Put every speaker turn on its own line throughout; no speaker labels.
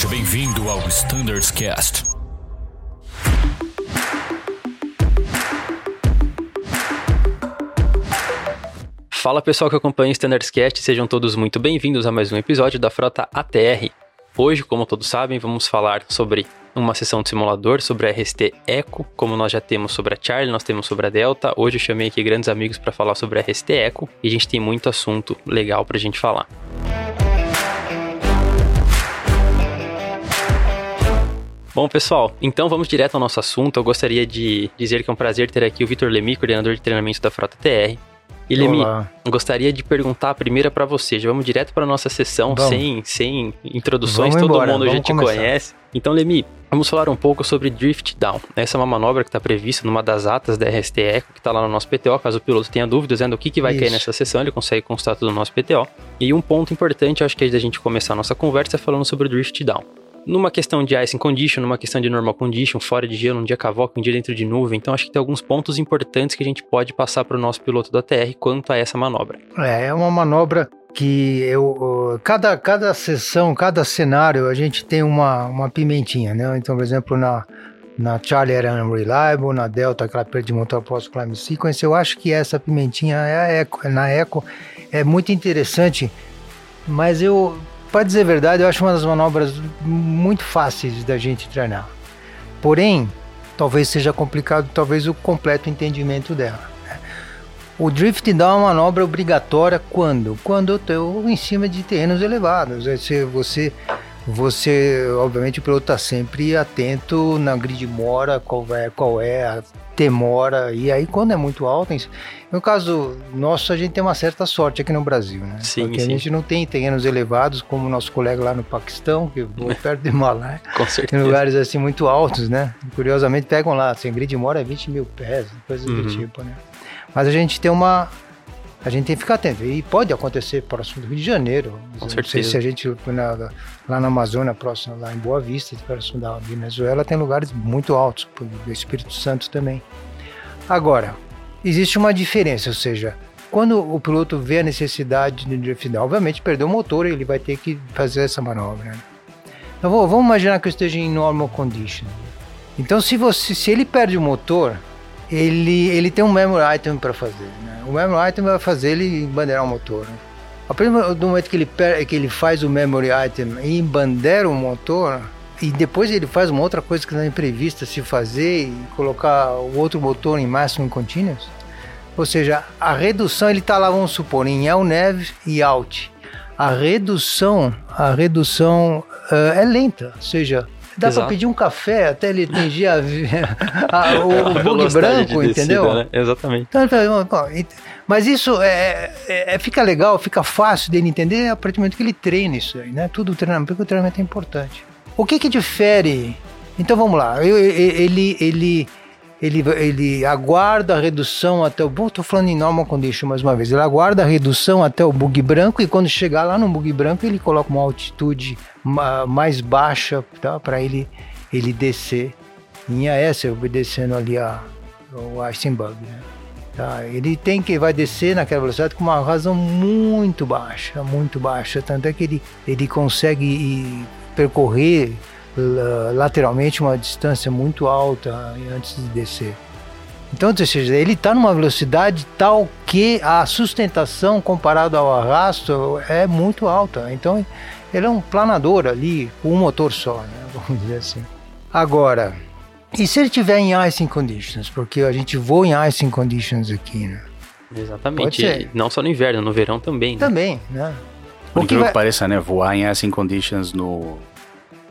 Seja bem-vindo ao Standards Cast.
Fala pessoal que acompanha o Standards Cast, sejam todos muito bem-vindos a mais um episódio da Frota ATR. Hoje, como todos sabem, vamos falar sobre uma sessão de simulador sobre a RST Echo, como nós já temos sobre a Charlie, nós temos sobre a Delta. Hoje eu chamei aqui grandes amigos para falar sobre a RST Echo e a gente tem muito assunto legal para a gente falar. Bom, pessoal, então vamos direto ao nosso assunto. Eu gostaria de dizer que é um prazer ter aqui o Vitor Lemi, coordenador de treinamento da Frota TR. E Lemi, gostaria de perguntar a primeira para você. Já vamos direto para nossa sessão, sem, sem introduções, vamos todo embora, mundo já te começar. conhece. Então, Lemi, vamos falar um pouco sobre Drift Down. Essa é uma manobra que está prevista numa das atas da RST Eco, que está lá no nosso PTO. Caso o piloto tenha dúvidas né, do que, que vai Isso. cair nessa sessão, ele consegue constar tudo no nosso PTO. E um ponto importante, acho que é da gente começar a nossa conversa é falando sobre o Drift Down numa questão de icing condition, numa questão de normal condition, fora de gelo, um dia cavoca, um dia dentro de nuvem. Então acho que tem alguns pontos importantes que a gente pode passar para o nosso piloto da TR quanto a essa manobra.
É, é uma manobra que eu cada cada sessão, cada cenário a gente tem uma, uma pimentinha, né? Então, por exemplo, na na Charlie era unreliable, na Delta aquela perda de motor post climb sequence, eu acho que essa pimentinha é a Eco, na Eco é muito interessante, mas eu para dizer a verdade, eu acho uma das manobras muito fáceis da gente treinar. Porém, talvez seja complicado, talvez o completo entendimento dela. Né? O drift dá uma manobra obrigatória quando? Quando eu estou em cima de terrenos elevados. Você, você você, obviamente, o piloto está sempre atento na grid mora, qual é, qual é a demora. E aí, quando é muito alto, no caso nosso, a gente tem uma certa sorte aqui no Brasil, né?
Sim,
Porque
sim.
a gente não tem terrenos elevados como o nosso colega lá no Paquistão, que voa perto de Himalaia.
Com certeza.
Tem lugares assim muito altos, né? Curiosamente, pegam lá, assim, grid mora é 20 mil pés, coisas uhum. do tipo, né? Mas a gente tem uma a gente tem que ficar atento. E pode acontecer próximo do Rio de Janeiro.
Com não certeza. sei
se a gente na, lá na Amazônia, próximo, lá em Boa Vista, próximo da Venezuela, tem lugares muito altos, do Espírito Santo também. Agora, existe uma diferença, ou seja, quando o piloto vê a necessidade de drift down, obviamente perdeu o motor, ele vai ter que fazer essa manobra. Né? Então vamos imaginar que eu esteja em normal condition. Então se você, se ele perde o motor, ele, ele tem um memory item para fazer. Né? O memory item vai fazer ele bandeirar o motor. Né? A partir do momento que ele, que ele faz o memory item e bandeira o motor, e depois ele faz uma outra coisa que não é prevista se fazer e colocar o outro motor em máximo continuous, ou seja, a redução ele está lá, vamos supor, em LNEV e out. A redução, a redução uh, é lenta, ou seja, Dá para pedir um café até ele atingir a, a, o, o bug branco, de entendeu?
né? Exatamente.
Então, mas isso é, é, é, fica legal, fica fácil dele entender a partir do momento que ele treina isso aí, né? Tudo o treinamento, porque o treinamento é importante. O que que difere? Então vamos lá, ele, ele, ele, ele aguarda a redução até o. Estou falando em normal condition mais uma vez. Ele aguarda a redução até o bug branco e quando chegar lá no bug branco ele coloca uma altitude mais baixa tá, para ele, ele descer em AS, obedecendo ali a, o bug. Né? Tá, ele tem que vai descer naquela velocidade com uma razão muito baixa, muito baixa. Tanto é que ele, ele consegue percorrer lateralmente uma distância muito alta antes de descer. Então, ou seja, ele está numa velocidade tal que a sustentação comparado ao arrasto é muito alta. Então, ele é um planador ali com um motor só, né? vamos dizer assim. Agora, e se ele tiver em icing conditions? Porque a gente voa em icing conditions aqui, né?
Exatamente. Não só no inverno, no verão também.
Né? Também, né?
Por que, que vai... pareça, né? Voar em icing conditions no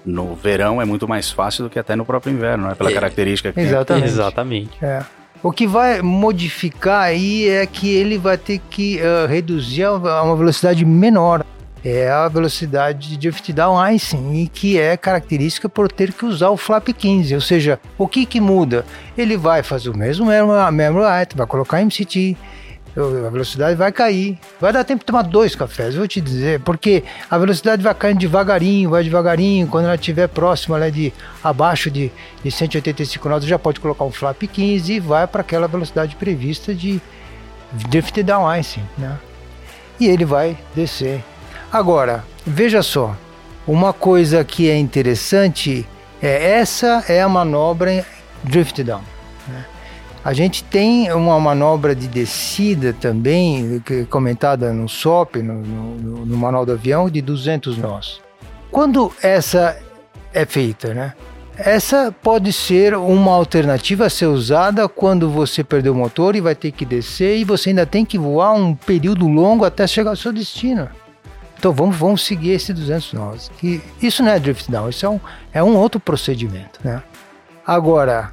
no verão é muito mais fácil do que até no próprio inverno, né? Pela é, característica que
exatamente.
tem. Exatamente.
É. O que vai modificar aí é que ele vai ter que uh, reduzir a uma velocidade menor. É a velocidade de drift down icing, e que é característica por ter que usar o flap 15. Ou seja, o que, que muda? Ele vai fazer o mesmo memory item, vai colocar MCT, a velocidade vai cair. Vai dar tempo de tomar dois cafés, vou te dizer, porque a velocidade vai caindo devagarinho, vai devagarinho. Quando ela estiver próxima né, de abaixo de, de 185 nós já pode colocar um flap 15 e vai para aquela velocidade prevista de drift down icing, né? E ele vai descer. Agora, veja só, Uma coisa que é interessante é essa é a manobra drift down. A gente tem uma manobra de descida também, é comentada no SOP, no, no, no manual do avião, de 200 nós. Quando essa é feita, né? Essa pode ser uma alternativa a ser usada quando você perdeu o motor e vai ter que descer e você ainda tem que voar um período longo até chegar ao seu destino. Então vamos, vamos seguir esse 200 nós. Que isso não é drift down, isso é um, é um outro procedimento. Né? Agora,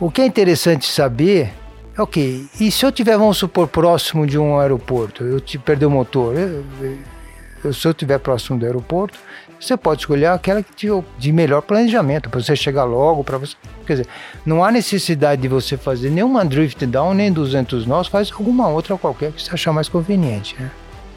o que é interessante saber é ok, e se eu tiver, vamos supor, próximo de um aeroporto, eu te perder o motor, eu, eu, se eu estiver próximo do aeroporto, você pode escolher aquela que te, de melhor planejamento, para você chegar logo, para você. Quer dizer, não há necessidade de você fazer nenhuma drift down, nem 200 nós, faz alguma outra qualquer que você achar mais conveniente. Né?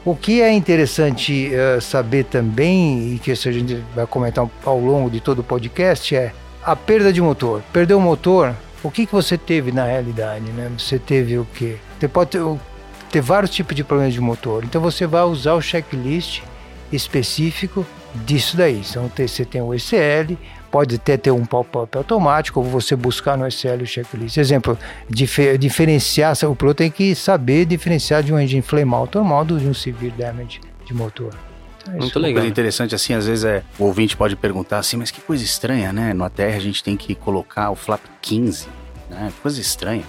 O que é interessante uh, saber também, e que a gente vai comentar ao longo de todo o podcast, é a perda de motor. Perdeu o motor, o que, que você teve na realidade? Né? Você teve o quê? Você pode ter, ter vários tipos de problemas de motor. Então você vai usar o checklist específico disso daí. Então você tem o ECL, pode até ter um pop-up automático, ou você buscar no ECL o checklist. Exemplo, dif diferenciar, o piloto tem que saber diferenciar de um engine flame out normal de um severe damage de motor.
É Muito legal. Uma coisa interessante assim, às vezes é, o ouvinte pode perguntar assim, mas que coisa estranha, né? No ATR a gente tem que colocar o flap 15, né? Coisa estranha.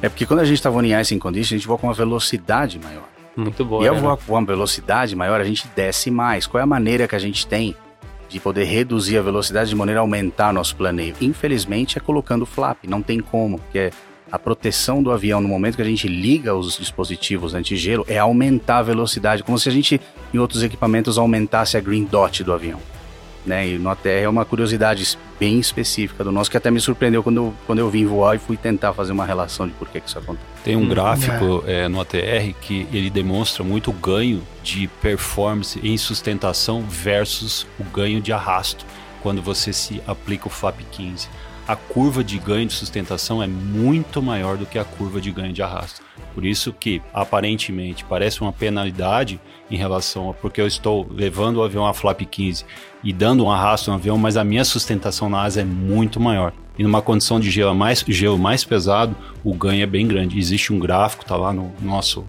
É porque quando a gente está voando em icing condition, a gente voa com uma velocidade maior.
Muito boa.
E
ao
né? voar com uma velocidade maior, a gente desce mais. Qual é a maneira que a gente tem de poder reduzir a velocidade de maneira a aumentar nosso planeio? Infelizmente é colocando flap, não tem como, porque é a proteção do avião no momento que a gente liga os dispositivos anti-gelo é aumentar a velocidade, como se a gente em outros equipamentos aumentasse a green dot do avião né? E no ATR é uma curiosidade bem específica do nosso que até me surpreendeu quando eu, quando eu vim voar e fui tentar fazer uma relação de por que, que isso acontece.
Tem um gráfico é. É, no ATR que ele demonstra muito o ganho de performance em sustentação versus o ganho de arrasto quando você se aplica o FAP 15 a curva de ganho de sustentação é muito maior do que a curva de ganho de arrasto. Por isso que, aparentemente, parece uma penalidade em relação a porque eu estou levando o avião a flap 15 e dando um arrasto no avião, mas a minha sustentação na asa é muito maior. E numa condição de gelo mais, gelo mais pesado, o ganho é bem grande. Existe um gráfico, tá lá no nosso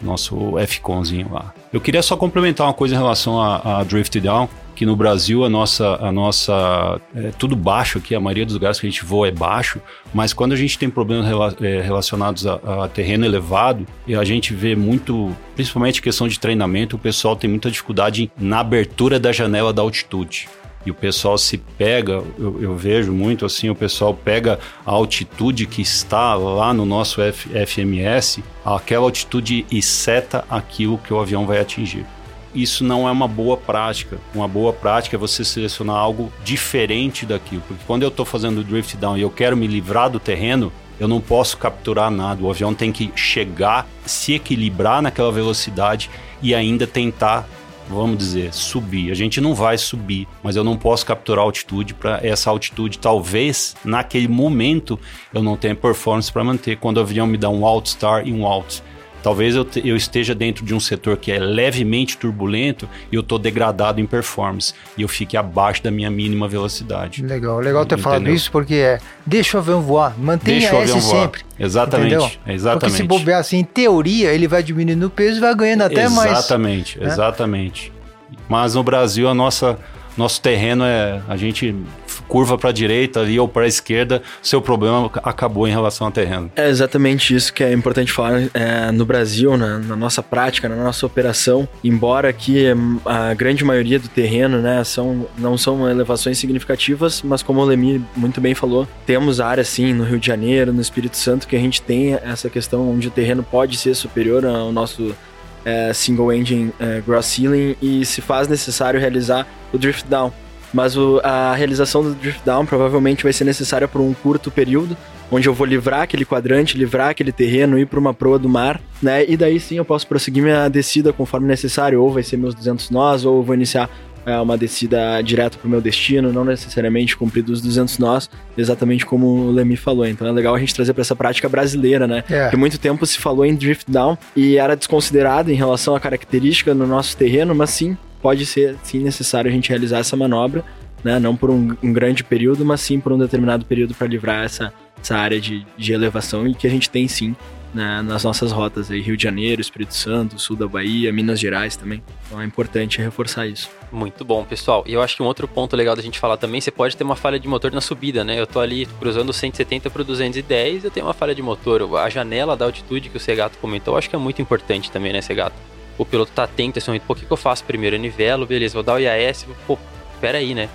nosso FCONzinho lá. Eu queria só complementar uma coisa em relação a, a Drift Down, que no Brasil a nossa, a nossa é tudo baixo aqui, a maioria dos lugares que a gente voa é baixo, mas quando a gente tem problemas rela, é, relacionados a, a, terreno elevado, a gente vê muito, principalmente questão de treinamento, o pessoal tem muita dificuldade na abertura da janela da altitude e o pessoal se pega, eu, eu, vejo muito assim, o pessoal pega a altitude que está lá no nosso F, FMS, aquela altitude e seta aquilo que o avião vai atingir. Isso não é uma boa prática. Uma boa prática é você selecionar algo diferente daquilo. Porque quando eu estou fazendo o drift down e eu quero me livrar do terreno, eu não posso capturar nada. O avião tem que chegar, se equilibrar naquela velocidade e ainda tentar vamos dizer, subir. A gente não vai subir, mas eu não posso capturar altitude para essa altitude. Talvez naquele momento eu não tenha performance para manter. Quando o avião me dá um alt star e um alt Talvez eu, te, eu, esteja dentro de um setor que é levemente turbulento e eu estou degradado em performance e eu fique abaixo da minha mínima velocidade.
Legal, legal ter Entendeu? falado isso porque é deixa o avião voar, mantenha deixa o avião voar. sempre.
Exatamente, Entendeu? exatamente. Porque
se bobear assim, em teoria, ele vai diminuindo o peso e vai ganhando até
exatamente,
mais.
Exatamente, né? exatamente. Mas no Brasil a nossa nosso terreno é a gente curva para a direita ali ou para a esquerda, seu problema acabou em relação ao terreno.
É exatamente isso que é importante falar é, no Brasil, na, na, nossa prática, na nossa operação. Embora aqui a grande maioria do terreno, né, são, não são elevações significativas, mas como o Lemi muito bem falou, temos áreas sim no Rio de Janeiro, no Espírito Santo que a gente tem essa questão onde o terreno pode ser superior ao nosso é, single engine é, gross ceiling e se faz necessário realizar o drift down. Mas o, a realização do drift down provavelmente vai ser necessária por um curto período, onde eu vou livrar aquele quadrante, livrar aquele terreno, ir para uma proa do mar, né? E daí sim eu posso prosseguir minha descida conforme necessário, ou vai ser meus 200 nós, ou vou iniciar é, uma descida direto para o meu destino, não necessariamente cumprir dos 200 nós, exatamente como o Lemi falou. Então é legal a gente trazer para essa prática brasileira, né? É. Porque muito tempo se falou em drift down e era desconsiderado em relação à característica no nosso terreno, mas sim pode ser, sim, necessário a gente realizar essa manobra, né? Não por um, um grande período, mas sim por um determinado período para livrar essa, essa área de, de elevação e que a gente tem sim né, nas nossas rotas aí, Rio de Janeiro, Espírito Santo, sul da Bahia, Minas Gerais também. Então é importante reforçar isso.
Muito bom, pessoal. E eu acho que um outro ponto legal da gente falar também, você pode ter uma falha de motor na subida, né? Eu tô ali cruzando 170 para 210, eu tenho uma falha de motor. A janela da altitude que o Segato comentou, eu acho que é muito importante também, né, Segato? O piloto tá atento, assim, pô, o que, que eu faço primeiro? Eu nivelo, beleza, vou dar o IAS, pô, pera aí, né?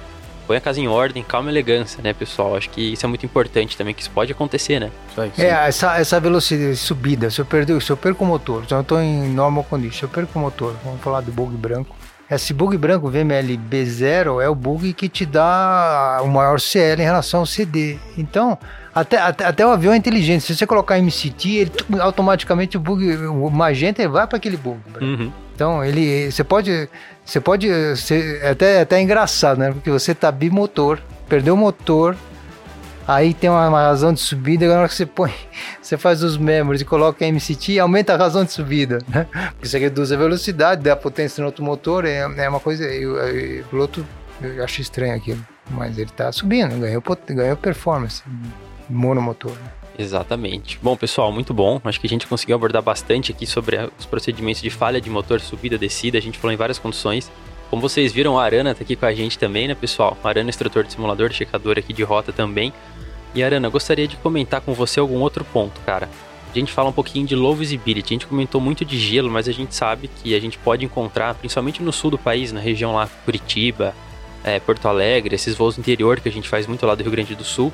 põe a casa em ordem, calma e elegância, né, pessoal? Acho que isso é muito importante também, que isso pode acontecer, né?
É, essa, essa velocidade subida, se eu, perder, se eu perco o motor, então eu estou em normal condition, se eu perco o motor, vamos falar do bug branco. Esse bug branco VML B0 é o bug que te dá o maior CL em relação ao CD. Então, até, até, até, o avião é inteligente. Se você colocar MCT, ele automaticamente o bug, o magenta vai para aquele bug. Uhum. Então, ele, você pode você pode ser é até, é até engraçado, né? Porque você tá bimotor, perdeu o motor, aí tem uma, uma razão de subida, agora que você põe, você faz os memories e coloca MCT, aumenta a razão de subida, né? Porque você reduz a velocidade, dá potência no outro motor, é, é uma coisa, o piloto, eu acho estranho aquilo, mas ele tá subindo, ganhou, ganhou performance, monomotor, né?
Exatamente. Bom, pessoal, muito bom. Acho que a gente conseguiu abordar bastante aqui sobre os procedimentos de falha de motor, subida, descida. A gente falou em várias condições. Como vocês viram, a Arana está aqui com a gente também, né, pessoal? A Arana é instrutor de simulador, checador aqui de rota também. E Arana, gostaria de comentar com você algum outro ponto, cara. A gente fala um pouquinho de low visibility. A gente comentou muito de gelo, mas a gente sabe que a gente pode encontrar, principalmente no sul do país, na região lá Curitiba, é, Porto Alegre, esses voos interior que a gente faz muito lá do Rio Grande do Sul,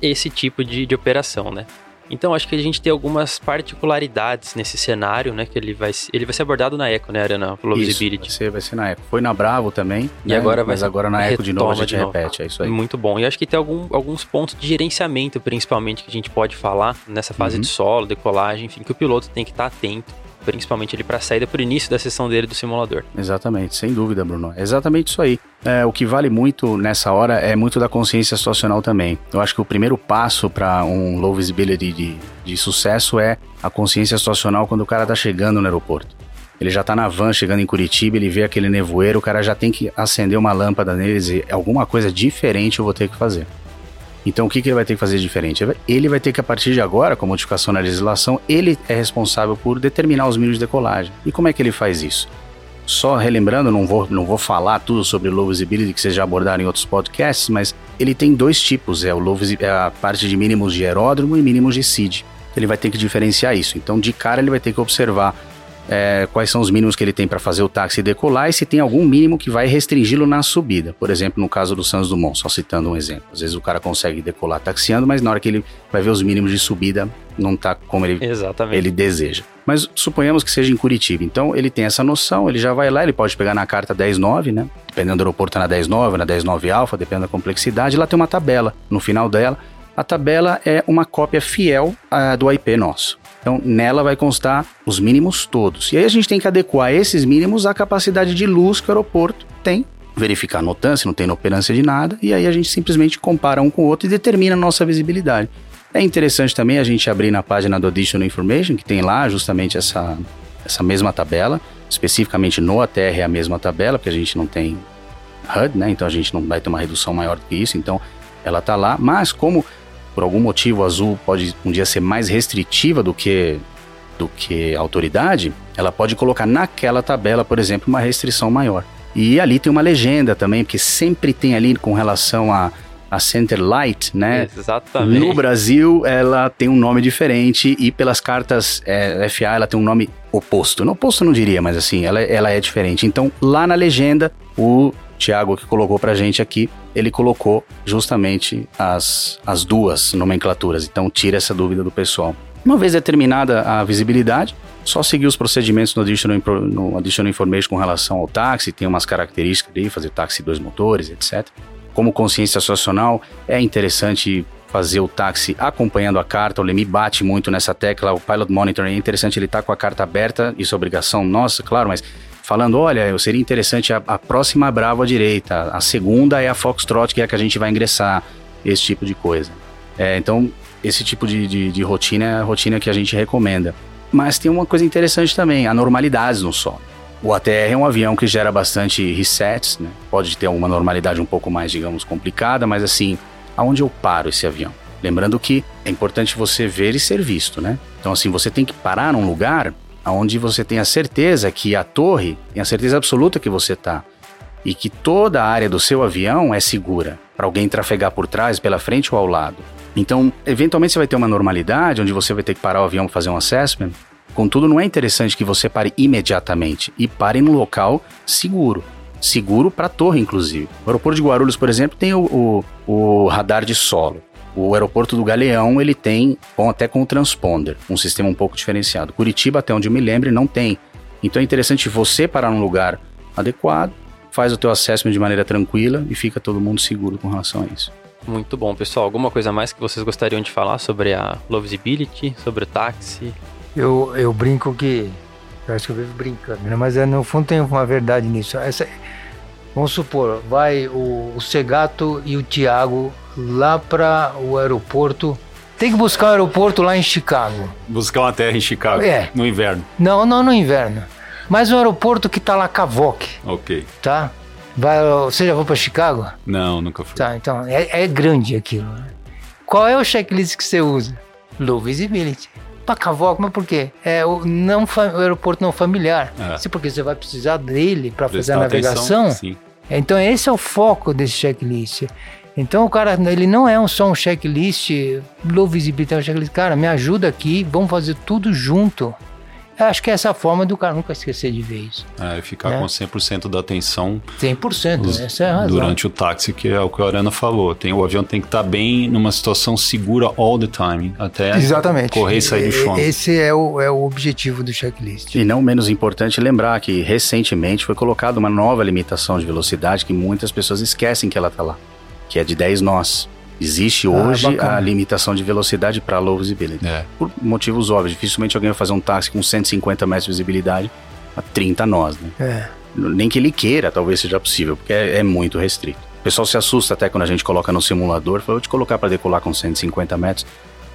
esse tipo de, de operação, né? Então acho que a gente tem algumas particularidades nesse cenário, né? Que ele vai, ele vai ser abordado na Eco, né, Arana?
Low isso, Visibility. Vai ser, vai ser na Eco. Foi na Bravo também. E né? agora vai Mas agora na Eco de novo a gente repete, é isso aí.
Muito bom. E acho que tem algum, alguns pontos de gerenciamento, principalmente, que a gente pode falar nessa fase uhum. de solo, decolagem, enfim, que o piloto tem que estar atento principalmente ali para a saída por início da sessão dele do simulador.
Exatamente, sem dúvida, Bruno. É exatamente isso aí. É, o que vale muito nessa hora é muito da consciência situacional também. Eu acho que o primeiro passo para um low visibility de, de sucesso é a consciência situacional quando o cara tá chegando no aeroporto. Ele já tá na van chegando em Curitiba, ele vê aquele nevoeiro, o cara já tem que acender uma lâmpada nele e alguma coisa diferente eu vou ter que fazer. Então, o que, que ele vai ter que fazer diferente? Ele vai ter que, a partir de agora, com a modificação na legislação, ele é responsável por determinar os mínimos de decolagem. E como é que ele faz isso? Só relembrando, não vou, não vou falar tudo sobre low visibility que vocês já abordaram em outros podcasts, mas ele tem dois tipos: é, o low é a parte de mínimos de aeródromo e mínimos de SID. Ele vai ter que diferenciar isso. Então, de cara, ele vai ter que observar é, quais são os mínimos que ele tem para fazer o táxi decolar e se tem algum mínimo que vai restringi-lo na subida. Por exemplo, no caso do Santos Dumont, só citando um exemplo. Às vezes o cara consegue decolar taxiando, mas na hora que ele vai ver os mínimos de subida, não está como ele, ele deseja. Mas suponhamos que seja em Curitiba. Então ele tem essa noção, ele já vai lá, ele pode pegar na carta 10.9, né? Dependendo do aeroporto, tá na 10.9, na 10.9 alfa, dependendo da complexidade. Lá tem uma tabela. No final dela, a tabela é uma cópia fiel uh, do IP nosso. Então, nela vai constar os mínimos todos. E aí a gente tem que adequar esses mínimos à capacidade de luz que o aeroporto tem, verificar a notância, não tem inoperância de nada, e aí a gente simplesmente compara um com o outro e determina a nossa visibilidade. É interessante também a gente abrir na página do Additional Information, que tem lá justamente essa, essa mesma tabela, especificamente no ATR é a mesma tabela, porque a gente não tem HUD, né? Então a gente não vai ter uma redução maior do que isso, então ela está lá, mas como por algum motivo azul pode um dia ser mais restritiva do que do que a autoridade, ela pode colocar naquela tabela, por exemplo, uma restrição maior. E ali tem uma legenda também, porque sempre tem ali com relação a, a Center Light, né?
Exatamente.
No Brasil, ela tem um nome diferente e pelas cartas é, FA ela tem um nome oposto. No oposto não diria, mas assim, ela, ela é diferente. Então, lá na legenda, o Tiago que colocou pra gente aqui, ele colocou justamente as, as duas nomenclaturas. Então tira essa dúvida do pessoal. Uma vez determinada a visibilidade, só seguir os procedimentos no Additional, no additional Information com relação ao táxi, tem umas características ali, fazer táxi dois motores, etc. Como consciência associacional, é interessante fazer o táxi acompanhando a carta. O Lemi bate muito nessa tecla. O Pilot Monitoring é interessante, ele tá com a carta aberta, isso é obrigação nossa, claro, mas falando: olha, seria interessante a, a próxima Bravo à direita, a segunda é a Foxtrot, que é a que a gente vai ingressar, esse tipo de coisa. É, então, esse tipo de, de, de, rotina é a rotina que a gente recomenda. Mas tem uma coisa interessante também: anormalidades no solo. O ATR é um avião que gera bastante resets, né? Pode ter alguma normalidade um pouco mais, digamos, complicada, mas assim, aonde eu paro esse avião? Lembrando que é importante você ver e ser visto, né? Então, assim, você tem que parar num lugar onde você tem a certeza que a torre, tem a certeza absoluta que você tá, e que toda a área do seu avião é segura para alguém trafegar por trás, pela frente ou ao lado. Então, eventualmente você vai ter uma normalidade onde você vai ter que parar o avião para fazer um assessment. Contudo, não é interessante que você pare imediatamente e pare no local seguro. Seguro para a torre, inclusive. O aeroporto de Guarulhos, por exemplo, tem o, o, o radar de solo. O aeroporto do Galeão, ele tem, bom, até com o transponder, um sistema um pouco diferenciado. Curitiba, até onde eu me lembre, não tem. Então é interessante você parar num lugar adequado, faz o teu assessment de maneira tranquila e fica todo mundo seguro com relação a isso.
Muito bom, pessoal. Alguma coisa mais que vocês gostariam de falar sobre a Low Visibility, sobre o táxi?
Eu, eu brinco que. Eu acho que eu vivo brincando, né? mas é, no fundo tem uma verdade nisso. Essa, vamos supor, vai o, o Segato e o Thiago lá para o aeroporto. Tem que buscar um aeroporto lá em Chicago.
Buscar uma terra em Chicago.
É.
No inverno.
Não, não no inverno. Mas um aeroporto que tá lá Cavoque.
Ok.
Tá? Vai, você já foi para Chicago?
Não, nunca fui.
Tá, então é, é grande aquilo. Né? Qual é o checklist que você usa? Low visibility. Para Cavoque, mas por quê? É o, não, o aeroporto não familiar. É. Porque você vai precisar dele para fazer a navegação. Atenção, sim. Então esse é o foco desse checklist. Então o cara, ele não é só um checklist, low visibility, é um checklist. Cara, me ajuda aqui, vamos fazer tudo junto. Eu acho que é essa forma do cara nunca esquecer de ver isso.
É, ficar né? com 100% da atenção.
100%, os, essa é a razão.
Durante o táxi, que é o que a Arana falou. Tem, o avião tem que estar tá bem numa situação segura all the time, até
Exatamente.
correr e sair do chão.
Esse é o, é o objetivo do checklist.
E não menos importante lembrar que recentemente foi colocada uma nova limitação de velocidade que muitas pessoas esquecem que ela está lá, que é de 10 nós. Existe ah, hoje ah, a limitação de velocidade para low visibility. É. Por motivos óbvios. Dificilmente alguém vai fazer um táxi com 150 metros de visibilidade a 30 nós, né? É. Nem que ele queira, talvez seja possível, porque é, é, muito restrito. O pessoal se assusta até quando a gente coloca no simulador. Fala, vou te colocar para decolar com 150 metros.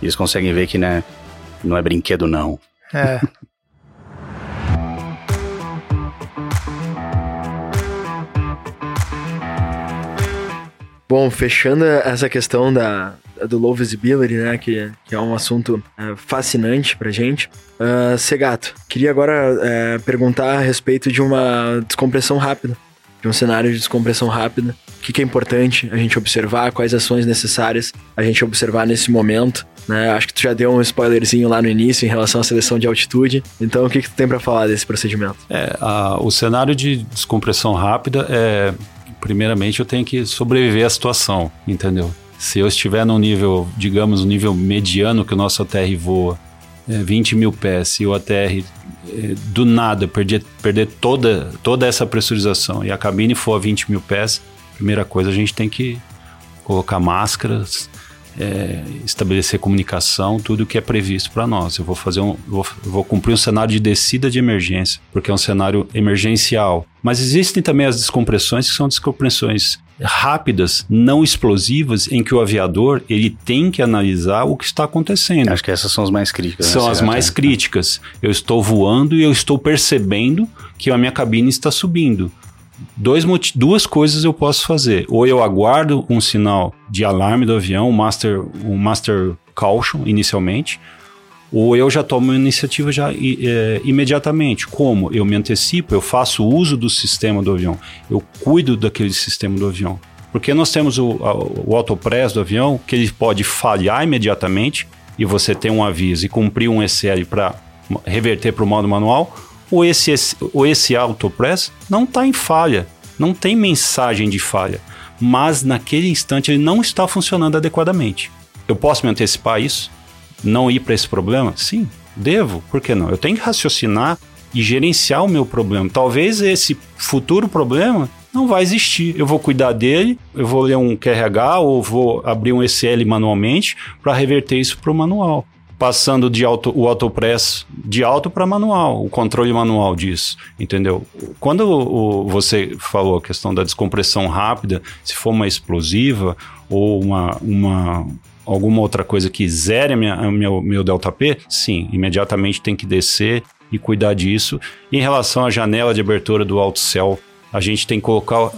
E eles conseguem ver que né, não é brinquedo, não. É.
Bom, fechando essa questão da, do low visibility, né, que, que é um assunto é, fascinante pra gente. Uh, Segato, queria agora é, perguntar a respeito de uma descompressão rápida, de um cenário de descompressão rápida. O que, que, é importante a gente observar, quais ações necessárias a gente observar nesse momento. Né? Acho que tu já deu um spoilerzinho lá no início em relação à seleção de altitude. Então, o que, que tu tem para falar desse procedimento?
É, a, o cenário de descompressão rápida é primeiramente eu tenho que sobreviver à situação, entendeu? Se eu estiver no nível, digamos, no nível mediano que o nosso ATR voa, é, 20 mil pés, e o ATR é, do nada perder, perder toda, toda essa pressurização e a cabine for a 20 mil pés, primeira coisa a gente tem que colocar máscaras, é, estabelecer comunicação, tudo que é previsto para nós. Eu vou fazer um, vou, vou, cumprir um cenário de descida de emergência, porque é um cenário emergencial. Mas existem também as descompressões que são descompressões rápidas, não explosivas, em que o aviador ele tem que analisar o que está acontecendo.
Acho que essas são as mais críticas.
Né? São né? as mais críticas. Eu estou voando e eu estou percebendo que a minha cabine está subindo dois, duas coisas eu posso fazer. Ou eu aguardo um sinal de alarme do avião, um master, um master caution inicialmente, ou eu já tomo a iniciativa já é, imediatamente. Como? Eu me antecipo, eu faço uso do sistema do avião, eu cuido daquele sistema do avião. Porque nós temos o, o autopress do avião, que ele pode falhar imediatamente, e você tem um aviso e cumprir um SL para reverter para o modo manual, ou esse, ou esse autopress não está em falha, não tem mensagem de falha, mas naquele instante ele não está funcionando adequadamente. Eu posso me antecipar isso? Não ir para esse problema? Sim, devo, por que não? Eu tenho que raciocinar e gerenciar o meu problema. Talvez esse futuro problema não vai existir. Eu vou cuidar dele, eu vou ler um QRH ou vou abrir um SL manualmente para reverter isso para o manual passando de auto, o autopress de auto para manual, o controle manual disso, entendeu? Quando o, o, você falou a questão da descompressão rápida, se for uma explosiva ou uma, uma alguma outra coisa que zere minha, meu, meu delta P, sim, imediatamente tem que descer e cuidar disso. E em relação à janela de abertura do alto céu, a gente tem que colocar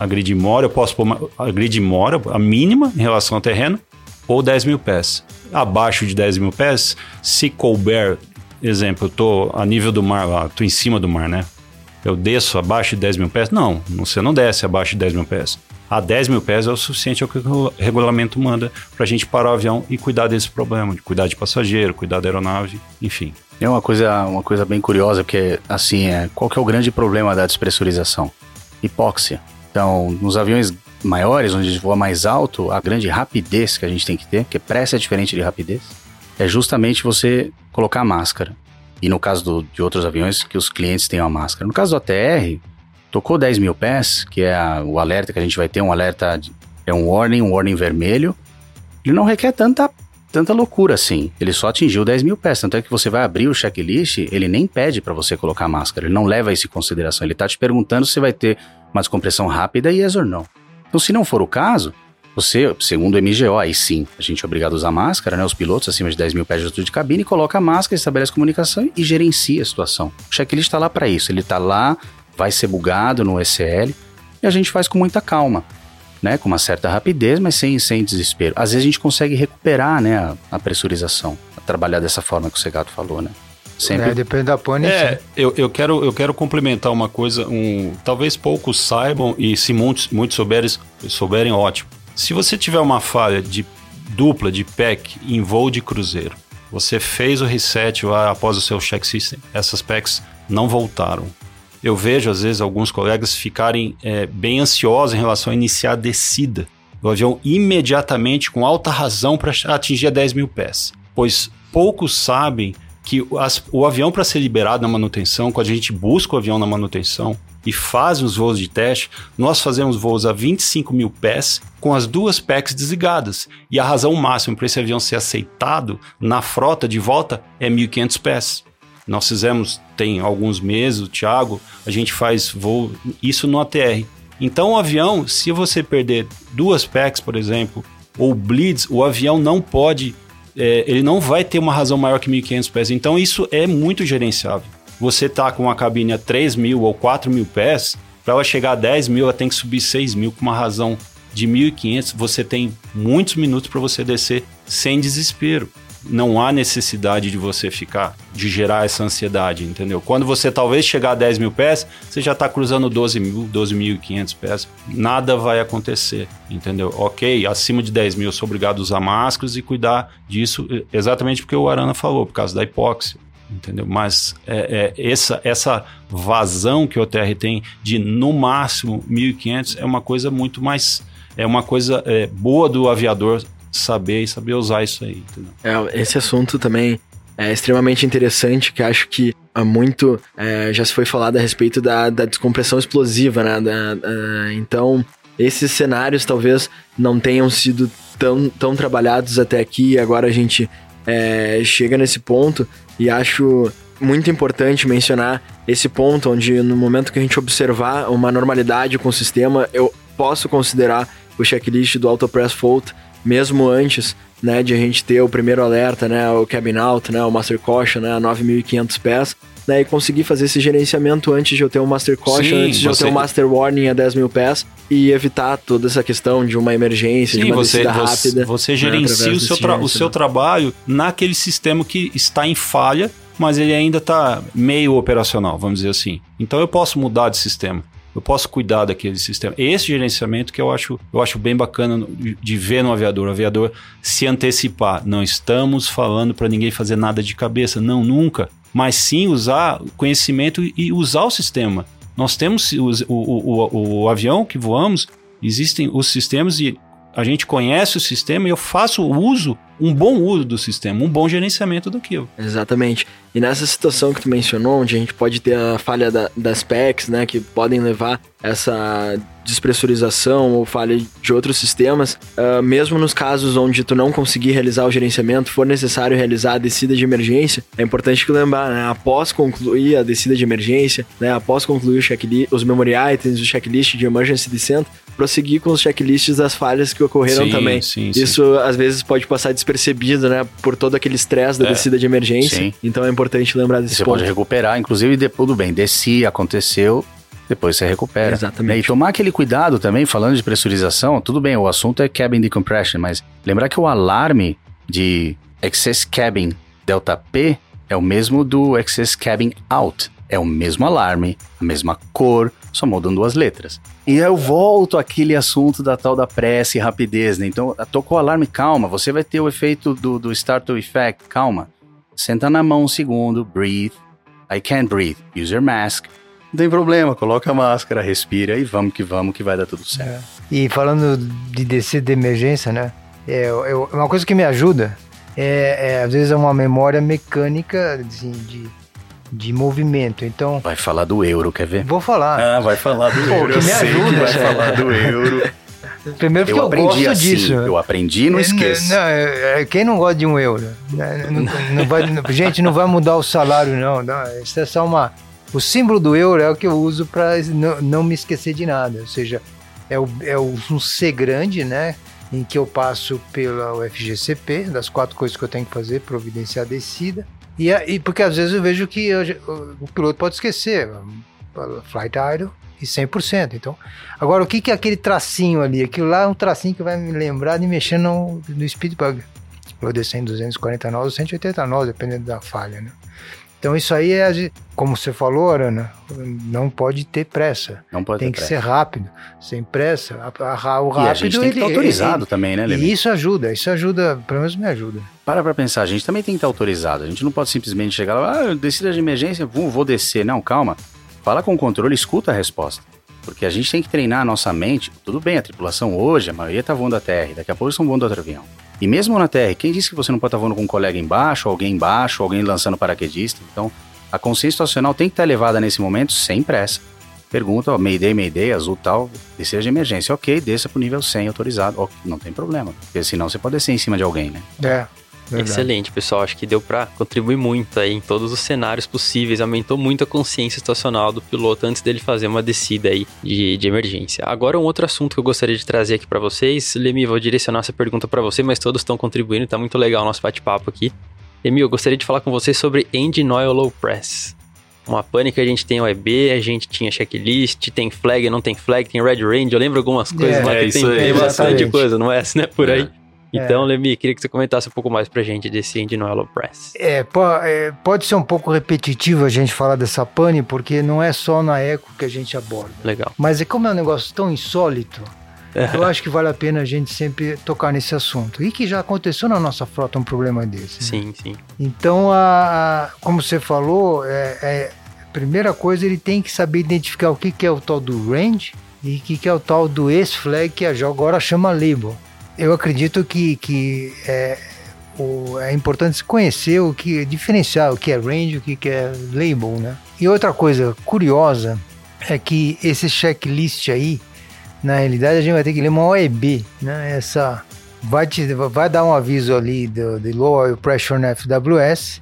a grid mora, eu posso pôr uma, a grid mora, a mínima em relação ao terreno, ou 10 mil pés. Abaixo de 10 mil pés, se couber, exemplo, eu tô a nível do mar lá, tô em cima do mar, né? Eu desço abaixo de 10 mil pés? Não, você não desce abaixo de 10 mil pés. A 10 mil pés é o suficiente, é o que o regulamento manda para a gente parar o avião e cuidar desse problema, de cuidar de passageiro, cuidar da aeronave, enfim.
É uma coisa, uma coisa bem curiosa, porque assim, é, qual que é o grande problema da despressurização? Hipóxia. Então, nos aviões maiores, onde voa mais alto, a grande rapidez que a gente tem que ter, que pressa é diferente de rapidez, é justamente você colocar a máscara. E no caso do, de outros aviões, que os clientes tenham a máscara. No caso do ATR, tocou 10 mil pés, que é a, o alerta que a gente vai ter, um alerta, é um warning, um warning vermelho. Ele não requer tanta, tanta loucura assim. Ele só atingiu 10 mil pés. Tanto é que você vai abrir o checklist, ele nem pede para você colocar a máscara. Ele não leva isso em consideração. Ele tá te perguntando se vai ter uma descompressão rápida e yes or no. Então, se não for o caso, você, segundo o MGO, aí sim, a gente é obrigado a usar máscara, né? Os pilotos acima de 10 mil pés de altura de cabine, coloca a máscara, estabelece comunicação e gerencia a situação. O checklist está lá para isso, ele está lá, vai ser bugado no ECL e a gente faz com muita calma. Né, com uma certa rapidez, mas sem, sem desespero. Às vezes a gente consegue recuperar né, a, a pressurização, a trabalhar dessa forma que o Segato falou, né?
Sempre. É, depende da pane.
É, eu, eu, quero, eu quero complementar uma coisa, um, talvez poucos saibam, e se muitos, muitos souberem, souberem, ótimo. Se você tiver uma falha de dupla de PEC em voo de cruzeiro, você fez o reset lá após o seu check system, essas PECs não voltaram. Eu vejo, às vezes, alguns colegas ficarem é, bem ansiosos em relação a iniciar a descida do avião imediatamente, com alta razão, para atingir a 10 mil pés. Pois poucos sabem que as, o avião, para ser liberado na manutenção, quando a gente busca o avião na manutenção e faz os voos de teste, nós fazemos voos a 25 mil pés com as duas PECs desligadas. E a razão máxima para esse avião ser aceitado na frota de volta é 1.500 pés. Nós fizemos, tem alguns meses, o Thiago, a gente faz voo, isso no ATR. Então o avião, se você perder duas PECs, por exemplo, ou bleeds, o avião não pode é, ele não vai ter uma razão maior que 1.500 pés. Então isso é muito gerenciável. Você tá com uma cabine a 3 mil ou 4 mil pés, para ela chegar a 10 mil, ela tem que subir 6 mil com uma razão de 1.500. Você tem muitos minutos para você descer sem desespero não há necessidade de você ficar, de gerar essa ansiedade, entendeu? Quando você talvez chegar a 10 mil pés, você já está cruzando 12 mil, 12.500 pés, nada vai acontecer, entendeu? Ok, acima de 10 mil eu sou obrigado a usar máscaras e cuidar disso, exatamente porque o Arana falou, por causa da hipóxia entendeu? Mas é, é, essa, essa vazão que o TR tem de no máximo 1.500 é uma coisa muito mais é uma coisa é, boa do aviador saber e saber usar isso aí.
É, esse assunto também é extremamente interessante, que acho que há muito é, já se foi falado a respeito da, da descompressão explosiva, né? Da, da, então, esses cenários talvez não tenham sido tão, tão trabalhados até aqui, agora a gente é, chega nesse ponto e acho muito importante mencionar esse ponto onde no momento que a gente observar uma normalidade com o sistema, eu posso considerar o checklist do AutoPress Fault mesmo antes, né, de a gente ter o primeiro alerta, né, o cabin out, né, o master caution, né, a 9.500 pés, né, e conseguir fazer esse gerenciamento antes de eu ter um master caution, Sim, antes de você... eu ter um master warning a 10 mil pés e evitar toda essa questão de uma emergência, Sim, de uma você, rápida.
Você né, gerencia né, o, seu o seu trabalho naquele sistema que está em falha, mas ele ainda está meio operacional, vamos dizer assim. Então eu posso mudar de sistema eu posso cuidar daquele sistema. Esse gerenciamento que eu acho, eu acho bem bacana de ver no aviador. O aviador se antecipar. Não estamos falando para ninguém fazer nada de cabeça, não, nunca. Mas sim usar conhecimento e usar o sistema. Nós temos o, o, o, o avião que voamos, existem os sistemas e a gente conhece o sistema e eu faço uso, um bom uso do sistema, um bom gerenciamento daquilo.
Exatamente. E nessa situação que tu mencionou, onde a gente pode ter a falha da, das PECs, né, que podem levar essa despressurização ou falha de outros sistemas, uh, mesmo nos casos onde tu não conseguir realizar o gerenciamento, for necessário realizar a descida de emergência, é importante lembrar, né, após concluir a descida de emergência, né, após concluir os memory items, o checklist de emergency descent, prosseguir com os checklists das falhas que ocorreram sim, também. Sim, Isso sim. às vezes pode passar despercebido, né, por todo aquele estresse da é. descida de emergência. Então é importante importante lembrar desse
Você
ponto.
pode recuperar, inclusive, de, tudo bem, desci, aconteceu, depois você recupera.
Exatamente.
Né? E tomar aquele cuidado também, falando de pressurização, tudo bem, o assunto é cabin decompression, mas lembrar que o alarme de excess cabin delta P é o mesmo do excess cabin out. É o mesmo alarme, a mesma cor, só mudam duas letras. E eu volto àquele assunto da tal da pressa e rapidez, né? Então, tocou o alarme, calma, você vai ter o efeito do, do startle effect, calma. Senta na mão um segundo, breathe. I can't breathe, use your mask. Não tem problema, coloca a máscara, respira e vamos que vamos que vai dar tudo certo.
E falando de descer de emergência, né? É, eu- uma coisa que me ajuda é, é, às vezes é uma memória mecânica assim, de, de movimento. Então,
Vai falar do euro, quer ver?
vou falar.
Ah, vai falar do
Pô,
euro.
que
eu
me
sei
ajuda,
que vai
cara.
falar do euro.
Primeiro porque
Eu
eu,
aprendi assim,
disso.
eu aprendi não
É,
esqueço.
Não, é, é, quem não gosta de um euro? Né, Não, não vai, gente, não vai mudar o salário, não. não. Isso é só uma. O símbolo do euro é o que eu uso para não, não me esquecer de nada. Ou seja, é, o, é o, um C grande, né? Em que eu passo pela UFGCP, das quatro coisas que eu tenho que fazer, providenciar a descida. E, e porque às vezes eu vejo que eu- o piloto pode esquecer. Flight idle e 100%. Então, Agora, o que, que é aquele tracinho ali? Aquilo lá é um tracinho que vai me lembrar de mexer no, no speed bug. Eu descer em 240 nós ou 180 nós, dependendo da falha, né? Então isso aí é, como você falou, Arana, não pode ter pressa.
Não pode
Tem
ter
que
pressa.
ser rápido. Sem pressa, a, a- o rápido...
E a gente tem que estar
ele-
autorizado
ele-
também, né, Leme?
E isso ajuda, isso ajuda, pelo menos me ajuda.
Para pra pensar, a gente também tem que estar autorizado. A gente não pode simplesmente chegar lá, ah, descida de emergência, vou, vou descer. Não, calma. Fala com o controle, escuta a resposta. Porque a gente tem que treinar a nossa mente. Tudo bem, a tripulação hoje, a maioria tá voando a TR, daqui a pouco estão voando outro avião. E mesmo na TR, quem disse que você não pode estar voando com um colega embaixo, alguém embaixo, alguém lançando paraquedista? Então, a consciência situacional tem que estar elevada nesse momento, sem pressa. Pergunta, ó, Mayday, Mayday, azul tal, descer de emergência. Ok, desça pro nível 100 autorizado. Ok, não tem problema, porque senão você pode descer em cima de alguém, né?
É, verdade.
Excelente, pessoal. Acho que deu pra contribuir muito aí em todos os cenários possíveis. Aumentou muito a consciência situacional do piloto antes dele fazer uma descida aí de, de emergência. Agora, um outro assunto que eu gostaria de trazer aqui pra vocês. Lemi, vou direcionar essa pergunta pra você, mas todos estão contribuindo. Tá muito legal o nosso bate-papo aqui. Lemi, eu gostaria de falar com vocês sobre Engine Oil Low Press. Uma que a gente tem OEB, a gente tinha checklist, tem flag, não tem flag, tem red range. Eu lembro algumas coisas
É,
lá
é
que tem, bastante coisa, não é? Né? Por aí.
É.
Então, Lemi, queria que você comentasse um pouco mais pra gente desse Engine Oil Press.
É, é, pode ser um pouco repetitivo a gente falar dessa pane, porque não é só na Eco que a gente aborda.
Legal.
Mas é como é um negócio tão insólito, eu acho que vale a pena a gente sempre tocar nesse assunto. E que já aconteceu na nossa frota um problema desse. né?
Sim, sim.
Então, a, a- como você falou, é, é, a primeira coisa ele tem que saber identificar o que, que é o tal do range e o que, que é o tal do ex-flag que agora chama label. Eu acredito que, que é, o- é importante conhecer o que diferenciar o que é range o que, é label, né? E outra coisa curiosa é que esse checklist aí, na realidade a gente vai ter que ler uma OEB, né? Essa vai te vai dar um aviso ali do, low oil pressure na FWS.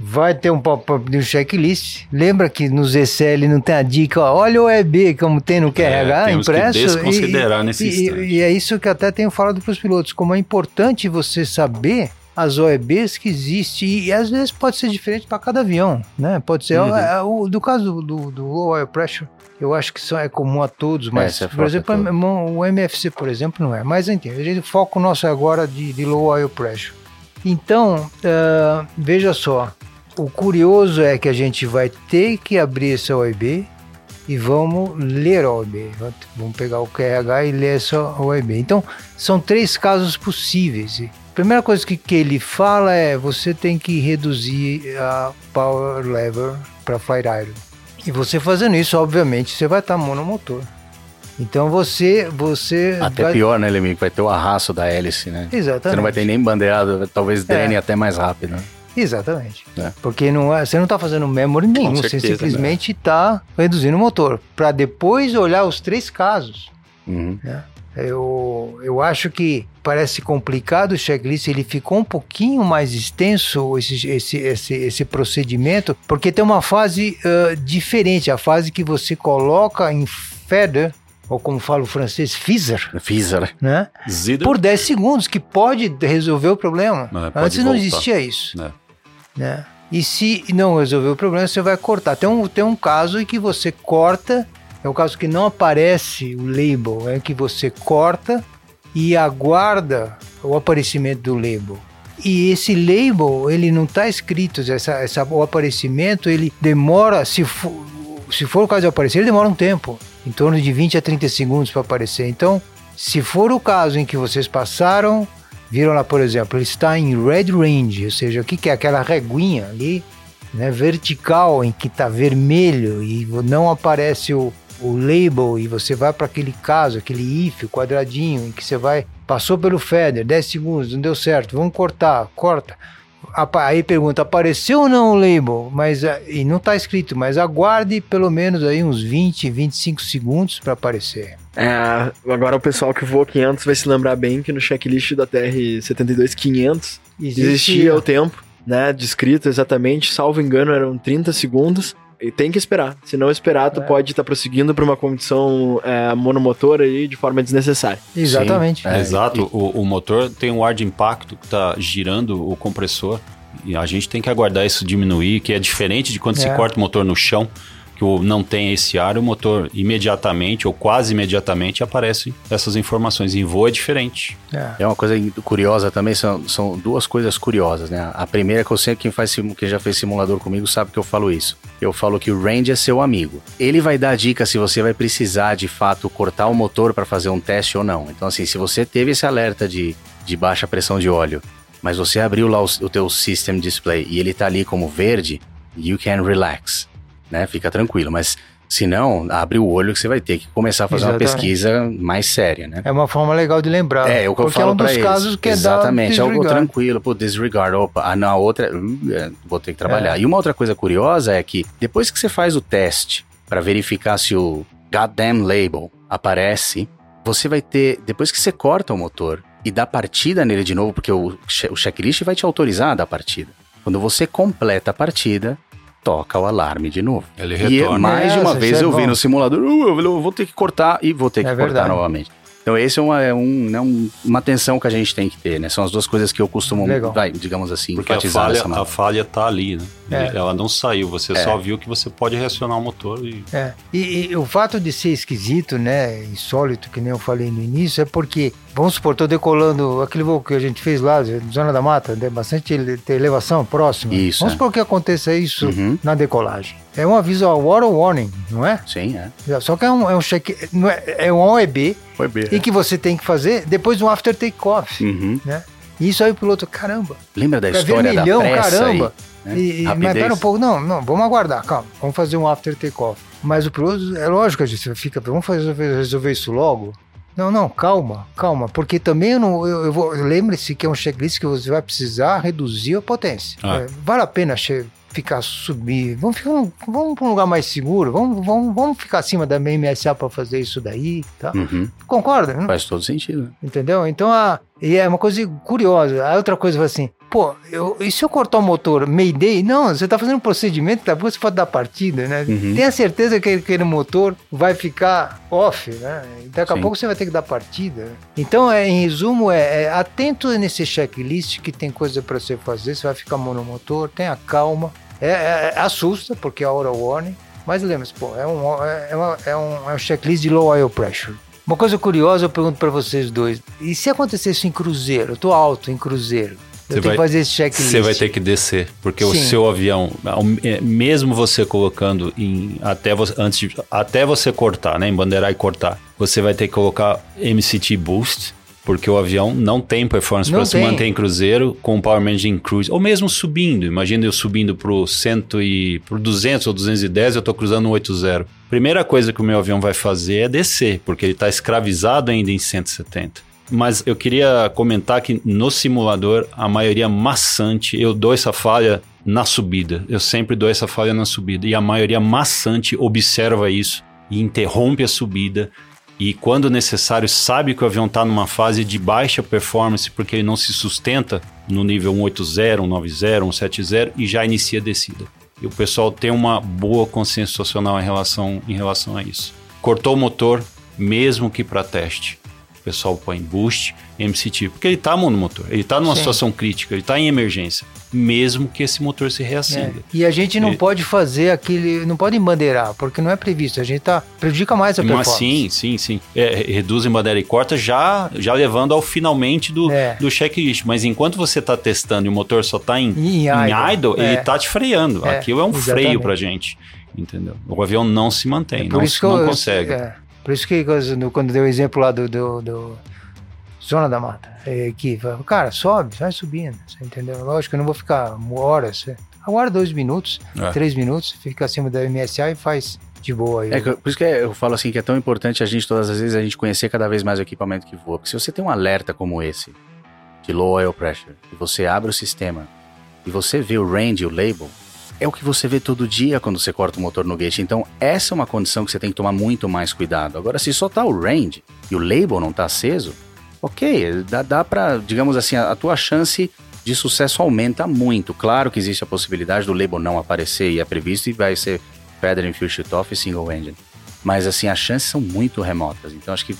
Vai ter um pop-up de um checklist. Lembra que nos ECL não tem a dica, ó, olha o OEB como tem no QRH
É, temos que
impresso.
desconsiderar nesse
e,
instante.
e, e é isso que até tenho falado para os pilotos, como é importante você saber as OEBs que existem e, às vezes pode ser diferente para cada avião, né? Pode ser
Uhum.
é, o, do caso do, do low oil pressure, eu acho que isso é comum a todos, mas
é
por exemplo o MFC por exemplo não é. Mas enfim, a gente foca o nosso agora de, de low oil pressure. Então ah, veja só, o curioso é que a gente vai ter que abrir essa OEB e vamos ler a OEB. Vamos pegar o QRH e ler essa OEB. Então, são três casos possíveis. A primeira coisa que, que ele fala é você tem que reduzir a power lever para flight idle. E você fazendo isso, obviamente, você vai estar monomotor. Então você, você
Até
vai...
pior, né, Lemi? Que vai ter o arrasto da hélice, né?
Exatamente.
Você não vai ter nem bandeirada, talvez drene
É.
até mais rápido. né?
Exatamente.
É.
Porque não é, você não está fazendo memory nenhum, você
certeza,
simplesmente está reduzindo o motor. Para depois olhar os três casos.
Uhum.
Eu, eu acho que parece complicado o checklist, ele ficou um pouquinho mais extenso esse, esse, esse, esse procedimento, porque tem uma fase ah, diferente, a fase que você coloca em feather, ou como fala o francês, feather,
Fisa,
né?
Zidro,
Por 10 segundos, que pode resolver o problema.
É,
Antes não
voltar.
existia isso.
É.
Né? E se não resolver o problema, você vai cortar. Tem um, tem um caso em que você corta, é o caso que não aparece o label, é que você corta e aguarda o aparecimento do label. E esse label, ele não está escrito, essa, essa, o aparecimento, ele demora, se for, se for o caso de aparecer, ele demora um tempo, em torno de 20 a 30 segundos para aparecer. Então, se for o caso em que vocês passaram, viram lá, por exemplo, ele está em red range, ou seja, o que, que é aquela reguinha ali, né, vertical, em que está vermelho e não aparece o, o label e você vai para aquele caso, aquele if, quadradinho, em que você vai, passou pelo feather, 10 segundos, não deu certo, vamos cortar, corta. Aí pergunta, apareceu ou não o label? Mas, eh, e não está escrito, mas aguarde pelo menos aí uns 20, 25 segundos para aparecer.
É, agora o pessoal que voou 500 vai se lembrar bem que no checklist da TR-72 500 existia, existia o tempo, né, descrito exatamente, salvo engano eram 30 segundos, e tem que esperar. Se não esperar, tu é. pode estar tá prosseguindo para uma condição é, monomotor aí de forma desnecessária.
Exatamente.
É, Exato. O, o, motor tem um ar de impacto que está girando o compressor. E a gente tem que aguardar isso diminuir, que é diferente de quando se é. corta o motor no chão que não tem esse ar, o motor imediatamente ou quase imediatamente aparece essas informações. Em voo é diferente.
É, é uma coisa curiosa também, são, são duas coisas curiosas, né? A primeira é que eu sei quem faz quem já fez simulador comigo sabe que eu falo isso. Eu falo que o range é seu amigo. Ele vai dar dica se você vai precisar de fato cortar o motor para fazer um teste ou não. Então assim, se você teve esse alerta de, de baixa pressão de óleo, mas você abriu lá o, o teu system display e ele tá ali como verde, you can relax né? Fica tranquilo. Mas se não, abre o olho que você vai ter que começar a fazer Exatamente. uma pesquisa mais séria, né?
É uma forma legal de lembrar.
É, o que eu falo é um dos eles. casos que Exatamente, é algo tranquilo, pô, disregard, opa, ah, na outra, é, vou ter que trabalhar. É. E uma outra coisa curiosa é que depois que você faz o teste para verificar se o goddamn label aparece, você vai ter, depois que você corta o motor e dá partida nele de novo, porque o, o checklist vai te autorizar a dar partida. Quando você completa a partida, toca o alarme de novo.
Ele retorna.
E mais de uma vez é eu vi no simulador, uh, eu vou ter que cortar e vou ter que é cortar verdade. novamente. Então, esse é, uma, é um, né, um, uma atenção que a gente tem que ter, né? São as duas coisas que eu costumo, vai, digamos assim,
Porque a falha, a falha tá ali, né? É. Ela não saiu, você é. só viu que você pode reacionar o motor e...
É. E, e, o fato de ser esquisito, né, insólito, que nem eu falei no início, é porque, vamos supor, tô decolando aquele voo que a gente fez lá, Zona da Mata, tem bastante elevação próxima.
Isso.
Vamos supor que aconteça isso uhum. na decolagem. É um aviso ao water warning, não é?
Sim, é.
Só que é um, é um check, é, é um OEB, OEB e é. que você tem que fazer depois do after takeoff, uhum. né? E isso aí o piloto, caramba.
Lembra da história vermelhão, da pressa caramba.
Aí, né? E, mas pera um pouco, não, não, vamos aguardar, calma, vamos fazer um after takeoff. Mas o piloto, é lógico, a gente fica, vamos fazer, resolver isso logo. Não, não, calma, calma, porque também eu não, eu, eu vou, lembre-se que é um checklist que você vai precisar reduzir a potência. Ah. É, vale a pena ficar subir, vamos, ficar, vamos para um lugar mais seguro, vamos, vamos, vamos ficar acima da MSA para fazer isso daí, tá? Uhum. Concorda?
Faz todo sentido.
Entendeu? Então, a, e é uma coisa curiosa. A outra coisa foi assim, pô, eu, e se eu cortar o motor Mayday? Não, você está fazendo um procedimento, tá, você pode dar partida, né? Uhum. Tenha certeza que aquele motor vai ficar off, né? Daqui Sim. a pouco você vai ter que dar partida. Então, é, em resumo, é, é atento nesse checklist que tem coisa para você fazer, você vai ficar monomotor, tenha calma. É, é, é assusta, porque é hora warning, mas lembre-se, pô, é um, é, é, uma, é, um, é um checklist de low oil pressure. Uma coisa curiosa, eu pergunto para vocês dois: e se acontecesse em cruzeiro? Eu tô alto em cruzeiro. Eu você vai, fazer esse checklist.
Você vai ter que descer, porque Sim. o seu avião, é, mesmo você colocando em até você, antes de, até você cortar, né, em bandeirar e cortar, você vai ter que colocar MCT boost, porque o avião não tem performance para se manter em cruzeiro com o Power Managing Cruise, ou mesmo subindo. Imagina eu subindo para o 100 e pro 200 ou 210, eu estou cruzando um 80. Primeira coisa que o meu avião vai fazer é descer, porque ele está escravizado ainda em 170. Mas eu queria comentar que no simulador, a maioria maçante, eu dou essa falha na subida. Eu sempre dou essa falha na subida. E a maioria maçante observa isso e interrompe a subida e quando necessário sabe que o avião está numa fase de baixa performance porque ele não se sustenta no nível 180, 190, 170 e já inicia a descida. E o pessoal tem uma boa consciência em relação, em relação a isso. Cortou o motor, mesmo que para teste. Pessoal põe boost, MCT, porque ele está monomotor, ele está numa Sim. situação crítica, ele está em emergência, mesmo que esse motor se reacenda. É.
E a gente não pode fazer aquele, não pode embandeirar, porque não é previsto, a gente tá, prejudica mais a performance.
Sim, sim, sim. É, reduz em bandeira e corta já, já levando ao finalmente do, é. do checklist, mas enquanto você está testando e o motor só está em, em, em idle, ele está é. te freando, é, aquilo é um exatamente. freio pra gente, entendeu? O avião não se mantém, é não, não eu, consegue.
Por isso que quando deu o exemplo lá do, do, do Zona da Mata, é, que cara, sobe, vai subindo, você entendeu? Lógico, eu não vou ficar horas, agora dois minutos, é. três minutos, fica acima da MSA e faz de boa. Aí.
É, por isso que eu falo assim que é tão importante a gente, todas as vezes, a gente conhecer cada vez mais o equipamento que voa. Porque se você tem um alerta como esse, de low oil pressure, e você abre o sistema, e você vê o range, o label, é o que você vê todo dia quando você corta o motor no gate. Então, essa é uma condição que você tem que tomar muito mais cuidado. Agora, se só tá o range e o label não tá aceso, ok, dá, dá para, digamos assim, a, a, tua chance de sucesso aumenta muito. Claro que existe a possibilidade do label não aparecer e é previsto e vai ser Feather in Fuel Shoot Off e Single Engine. Mas, assim, as chances são muito remotas. Então, acho que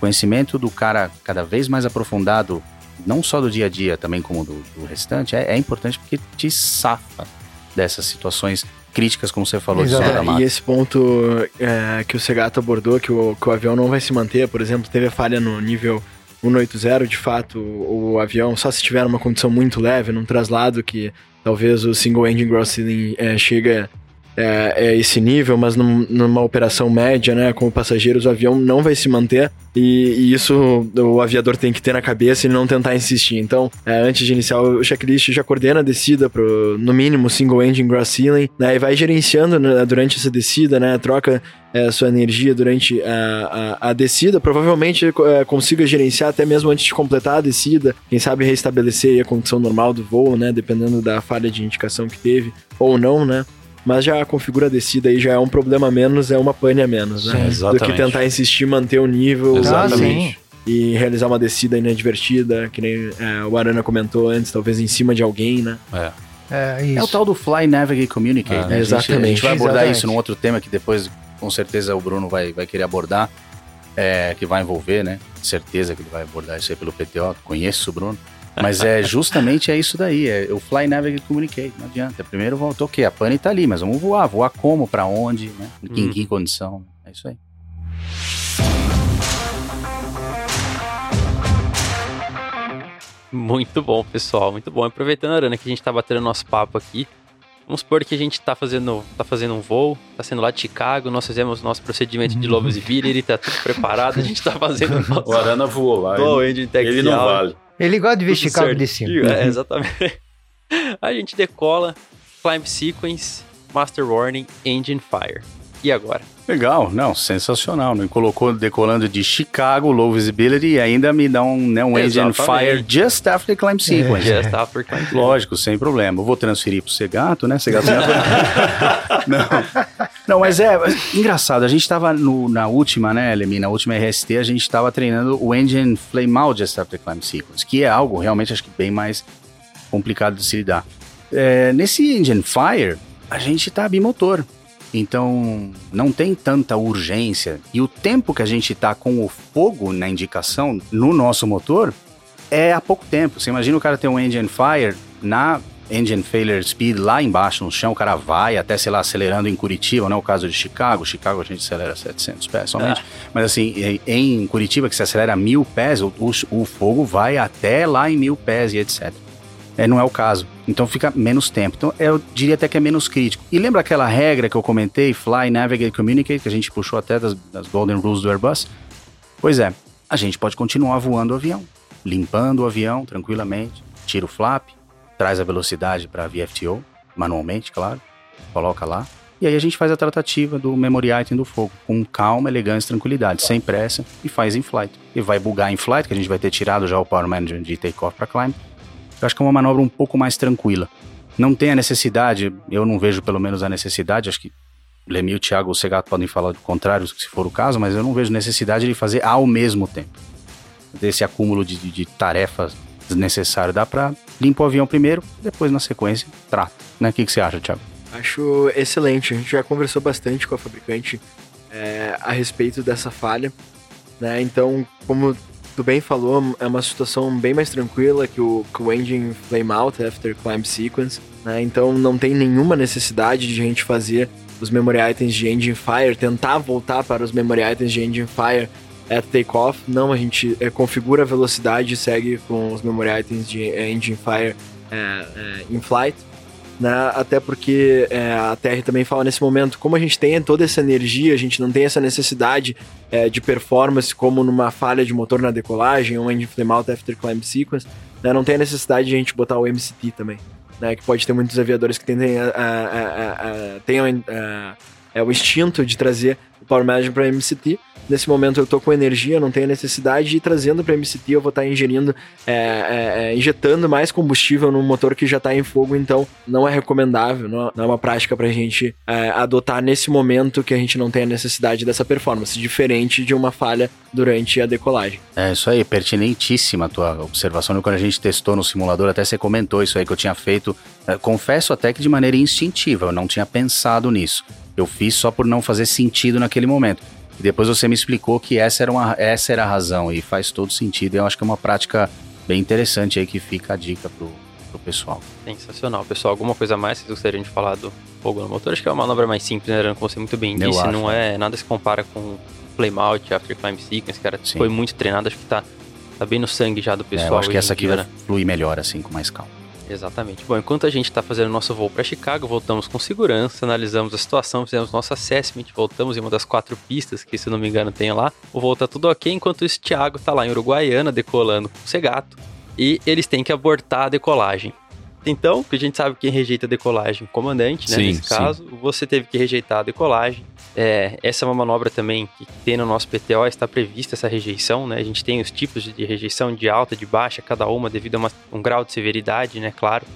conhecimento do cara cada vez mais aprofundado, não só do dia a dia, também como do, do restante, é, é importante porque te safa dessas situações críticas, como você falou.
Exato. E esse ponto é, que o Segato abordou, que o, que o avião não vai se manter, por exemplo, teve a falha no nível 180, de fato, o, o avião, só se tiver uma condição muito leve, num traslado que talvez o single engine gross ceiling é, chega é, é esse nível, mas num, numa operação média, né, com passageiros, o avião não vai se manter e, e, isso o aviador tem que ter na cabeça e não tentar insistir. Então, é, antes de iniciar o checklist, já coordena a descida pro, no mínimo, single engine gross ceiling, né, e vai gerenciando né, durante essa descida, né, troca é, sua energia durante a, a, a descida, provavelmente é, consiga gerenciar até mesmo antes de completar a descida, quem sabe restabelecer a condição normal do voo, né, dependendo da falha de indicação que teve, ou não, né mas já configura a descida aí já é um problema a menos, é uma pane a menos, né? Sim, Do que tentar insistir manter o nível
exatamente.
e realizar uma descida inadvertida, que nem é, o Arana comentou antes, talvez em cima de alguém, né?
É.
É, é o tal do Fly, Navigate, Communicate, né?
Exatamente. A
gente vai abordar exatamente. isso num outro tema que depois, com certeza, o Bruno vai, vai querer abordar, é, que vai envolver, né? Certeza que ele vai abordar isso aí pelo PTO. Conheço o Bruno. Mas é justamente é isso daí, é o Fly Navigate Communicate, não adianta. Primeiro voltou o quê? A pane tá ali, mas vamos voar, voar como, para onde, né? Em hum. que condição, é isso aí.
Muito bom, pessoal, muito bom. Aproveitando, Arana, que a gente tá batendo nosso papo aqui, Vamos supor que a gente está fazendo, tá fazendo um voo, está sendo lá de Chicago, nós fizemos nosso procedimento de low visibility, ele está tudo preparado, a gente está fazendo o
nosso... O Arana voou lá.
ele, ele não vale.
Ele gosta de Chicago certo. de cima.
É, exatamente. A gente decola, climb sequence, master warning, engine fire. E agora?
Legal, não, sensacional. Me colocou decolando de Chicago, low visibility, e ainda me dá um, né, um engine fire just after climb sequence.
É. Just after climb sequence.
Lógico, sem problema. Eu vou transferir pro Segato, né? Segato não. Não, mas é engraçado. A gente tava no, na última, né, Lemi, na última RST, a gente tava treinando o engine flame out after climb sequence, que é algo realmente, acho que bem mais complicado de se lidar. É, nesse engine fire, a gente tá bimotor. Então, não tem tanta urgência. E o tempo que a gente está com o fogo na indicação no nosso motor é há pouco tempo. Você imagina o cara ter um engine fire na engine failure speed lá embaixo no chão, o cara vai até, sei lá, acelerando em Curitiba, não é o caso de Chicago. Chicago a gente acelera 700 pés somente. É. Mas assim, em Curitiba que se acelera mil pés, o, o, fogo vai até lá em mil pés e etc é, não é o caso. Então fica menos tempo. Então eu diria até que é menos crítico. E lembra aquela regra que eu comentei, Fly, Navigate, Communicate, que a gente puxou até das, das Golden Rules do Airbus? Pois é, a gente pode continuar voando o avião, limpando o avião tranquilamente, tira o flap, traz a velocidade para VFTO, manualmente, claro, coloca lá. E aí a gente faz a tratativa do memory item do fogo, com calma, elegância tranquilidade, sem pressa, e faz em flight. E vai bugar em flight, que a gente vai ter tirado já o Power Management de takeoff para climb, eu acho que é uma manobra um pouco mais tranquila. Não tem a necessidade, eu não vejo pelo menos a necessidade, acho que Lemi, o Thiago o Segato podem falar do contrário, se for o caso, mas eu não vejo necessidade de fazer ao mesmo tempo. Desse acúmulo de, de, de tarefas desnecessário. Dá para limpar o avião primeiro, depois na sequência trata. Né? O que, que você acha, Thiago?
Acho excelente. A gente já conversou bastante com a fabricante é, a respeito dessa falha. Né? Então, como tu bem falou, é uma situação bem mais tranquila que o, que o engine flame out after climb sequence, né? Então não tem nenhuma necessidade de a gente fazer os memory items de engine fire, tentar voltar para os memory items de engine fire at takeoff. Não, a gente é, configura a velocidade e segue com os memory items de engine fire é, é, in flight né? Até porque é, a TR também fala nesse momento, como a gente tem toda essa energia, a gente não tem essa necessidade é, de performance como numa falha de motor na decolagem, ou em flame out after climb sequence, né? Não tem a necessidade de a gente botar o MCT também, né? Que pode ter muitos aviadores que tentem, a, a, tenham é, o instinto de trazer o Power Management para MCT, nesse momento eu tô com energia, não tenho necessidade de ir trazendo para MCT, eu vou estar tá ingerindo, é, é, é, injetando mais combustível no motor que já está em fogo, então não é recomendável, não, é uma prática para a gente é, adotar nesse momento que a gente não tem a necessidade dessa performance, diferente de uma falha durante a decolagem.
É isso aí, pertinentíssima a tua observação. Quando a gente testou no simulador, até você comentou isso aí que eu tinha feito. É, confesso até que de maneira instintiva, eu não tinha pensado nisso. Eu fiz só por não fazer sentido naquele momento. E depois você me explicou que essa era, uma, essa era a razão e faz todo sentido. Eu acho que é uma prática bem interessante aí que fica a dica pro, pro pessoal.
Sensacional. Pessoal, alguma coisa mais que vocês gostariam de falar do fogo no motor? Acho que é uma manobra mais simples, né, Como você muito bem disse, acho, não é nada se compara com Flameout, After Climb Sequence, cara, Sim. foi muito treinado, acho que tá, tá bem no sangue já do pessoal. É, eu
acho que essa aqui dia, vai né? fluir melhor, assim, com mais calma.
Exatamente. Bom, enquanto a gente está fazendo nosso voo para Chicago, voltamos com segurança, analisamos a situação, fizemos nosso assessment, voltamos em uma das quatro pistas que, se não me engano, tem lá. O voo tá tudo ok, enquanto isso, Thiago tá lá em Uruguaiana, decolando com o Segato, e eles têm que abortar a decolagem. Então, que a gente sabe quem rejeita a decolagem, comandante, né? Sim, nesse caso, sim. você teve que rejeitar a decolagem. É, essa é uma manobra também que tem no nosso PTO, está prevista essa rejeição, né? A gente tem os tipos de rejeição de alta, de baixa, cada uma devido a uma, um grau de severidade, né? Claro.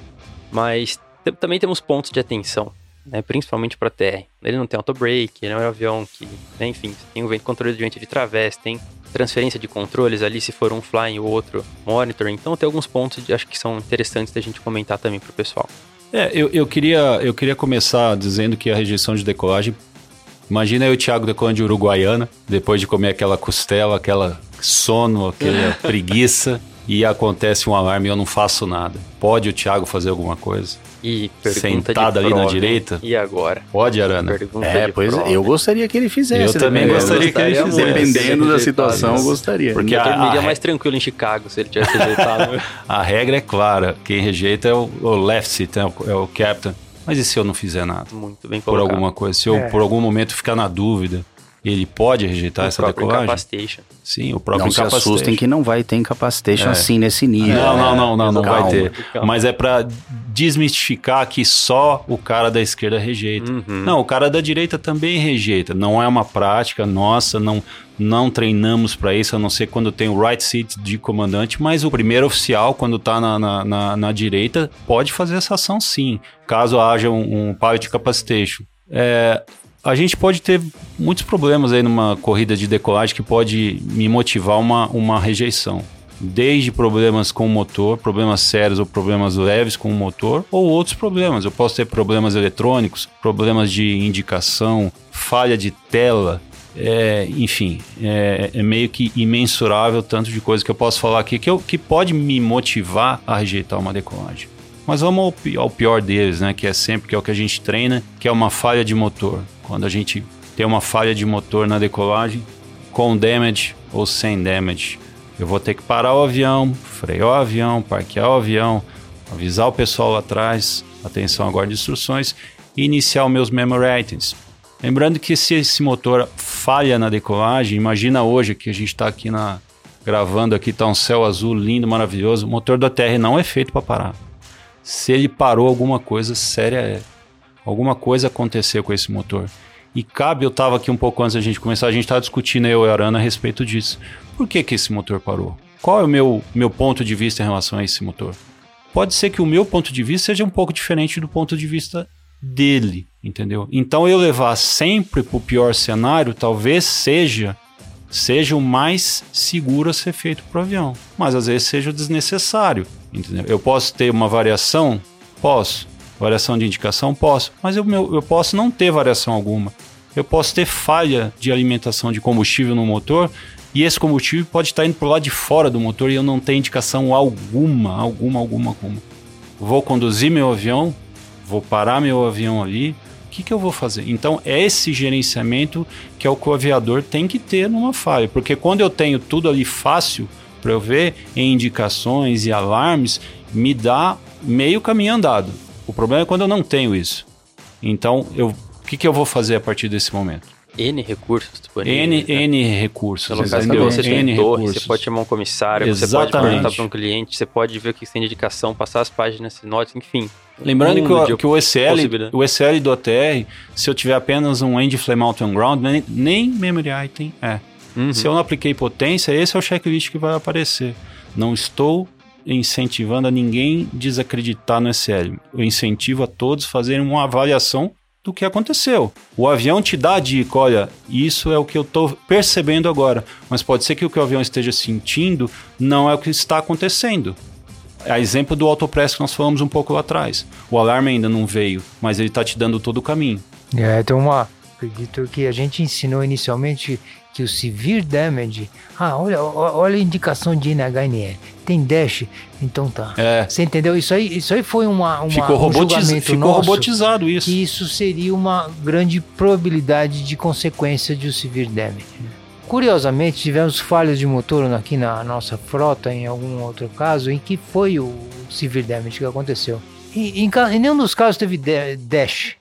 Mas também temos pontos de atenção, né? Principalmente para a TR. Ele não tem auto-brake, ele não é um avião que, né? enfim, tem o vento controle de vento de través, tem transferência de controles ali, se for um flying ou outro monitor. Então tem alguns pontos, de, acho que são interessantes da gente comentar também para o pessoal.
É, eu, eu, queria, eu queria começar dizendo que a rejeição de decolagem. Imagina eu e o Thiago decolando de Uruguaiana, depois de comer aquela costela, aquela sono, aquela preguiça, e acontece um alarme e eu não faço nada. Pode o Thiago fazer alguma coisa?
E
Sentado ali na direita.
E agora?
Pode, Arana.
Pergunta é, pois prova. eu gostaria que ele fizesse.
Eu também gostaria, que ele fizesse.
Dependendo da situação, eu gostaria.
Porque eu dormiria mais tranquilo em Chicago se ele tivesse rejeitado.
a regra é clara. Quem rejeita é o, o left seat, é o, é o captain. Mas e se eu não fizer nada?
Muito bem
colocado. Por alguma coisa. Se eu, é. por algum momento, ficar na dúvida ele pode rejeitar o essa decolagem?
Incapacitation.
Sim, o próprio
não incapacitation. se assustem que não vai ter incapacitation é. assim nesse nível.
Não, não, não, não, não vai ter. Calma. Mas é para desmistificar que só o cara da esquerda rejeita. Uhum. Não, o cara da direita também rejeita. Não é uma prática nossa, não não treinamos para isso, a não ser quando tem o right seat de comandante, mas o primeiro oficial, quando está na, na, na, na, direita, pode fazer essa ação sim, caso haja um, um pilot capacitation. É, a gente pode ter muitos problemas aí numa corrida de decolagem que pode me motivar uma, uma rejeição. Desde problemas com o motor, problemas sérios ou problemas leves com o motor, ou outros problemas. Eu posso ter problemas eletrônicos, problemas de indicação, falha de tela, é, enfim, é, é, meio que imensurável tanto de coisa que eu posso falar aqui que, eu, que pode me motivar a rejeitar uma decolagem. Mas vamos ao, ao pior deles, né? Que é sempre que é o que a gente treina, que é uma falha de motor. Quando a gente tem uma falha de motor na decolagem, com damage ou sem damage, eu vou ter que parar o avião, frear o avião, parquear o avião, avisar o pessoal lá atrás, atenção agora de instruções, e iniciar os meus memory items. Lembrando que se esse motor falha na decolagem, imagina hoje que a gente está aqui na gravando aqui, tá um céu azul lindo, maravilhoso. O motor da TR não é feito para parar. Se ele parou, alguma coisa séria é. Alguma coisa aconteceu com esse motor. E cabe, eu estava aqui um pouco antes da gente começar, a gente estava discutindo eu e a Arana a respeito disso. Por que, que esse motor parou? Qual é o meu, meu ponto de vista em relação a esse motor? Pode ser que o meu ponto de vista seja um pouco diferente do ponto de vista dele, entendeu? Então eu levar sempre para o pior cenário talvez seja seja o mais seguro a ser feito para o avião, mas às vezes seja desnecessário, entendeu? Eu posso ter uma variação? Posso. Variação de indicação? Posso. Mas eu, eu posso não ter variação alguma. Eu posso ter falha de alimentação de combustível no motor E esse combustível pode estar indo para o lado de fora do motor e eu não tenho indicação alguma, alguma, alguma, alguma. Vou conduzir meu avião, vou parar meu avião ali, o que, que eu vou fazer? Então, é esse gerenciamento que é o que o aviador tem que ter numa falha, porque quando eu tenho tudo ali fácil para eu ver em indicações e alarmes, me dá meio caminho andado. O problema é quando eu não tenho isso. Então, eu, o que, que eu vou fazer a partir desse momento?
N recursos
disponíveis. N, né? N recursos.
Pelo caso você tem N torre, recursos. você pode chamar um comissário, Exatamente. você pode perguntar para um cliente, você pode ver o que tem de indicação, passar as páginas, notas, enfim.
Lembrando que, o, que o ECL, o ECL do OTR, se eu tiver apenas um End Flame Mountain Ground, nem, nem Memory Item é. Uhum. Se eu não apliquei potência, esse é o checklist que vai aparecer. Não estou incentivando a ninguém desacreditar no ECL. Eu incentivo a todos a fazerem uma avaliação do que aconteceu. O avião te dá a dica, olha, isso é o que eu estou percebendo agora, mas pode ser que o que o avião esteja sentindo não é o que está acontecendo. A exemplo do autopress que nós falamos um pouco lá atrás. O alarme ainda não veio, mas ele está te dando todo o caminho.
É, tem uma. Acredito que a gente ensinou inicialmente que o severe damage. Ah, olha, olha a indicação de NHNE. Tem dash, então tá.
É.
Você entendeu? Isso aí, isso aí foi uma, uma
ficou, um robotiz, ficou nosso, robotizado isso.
Que isso seria uma grande probabilidade de consequência de um severe damage. Curiosamente, tivemos falhas de motor aqui na nossa frota, em algum outro caso, em que foi o severe damage que aconteceu. E, em, em nenhum dos casos teve dash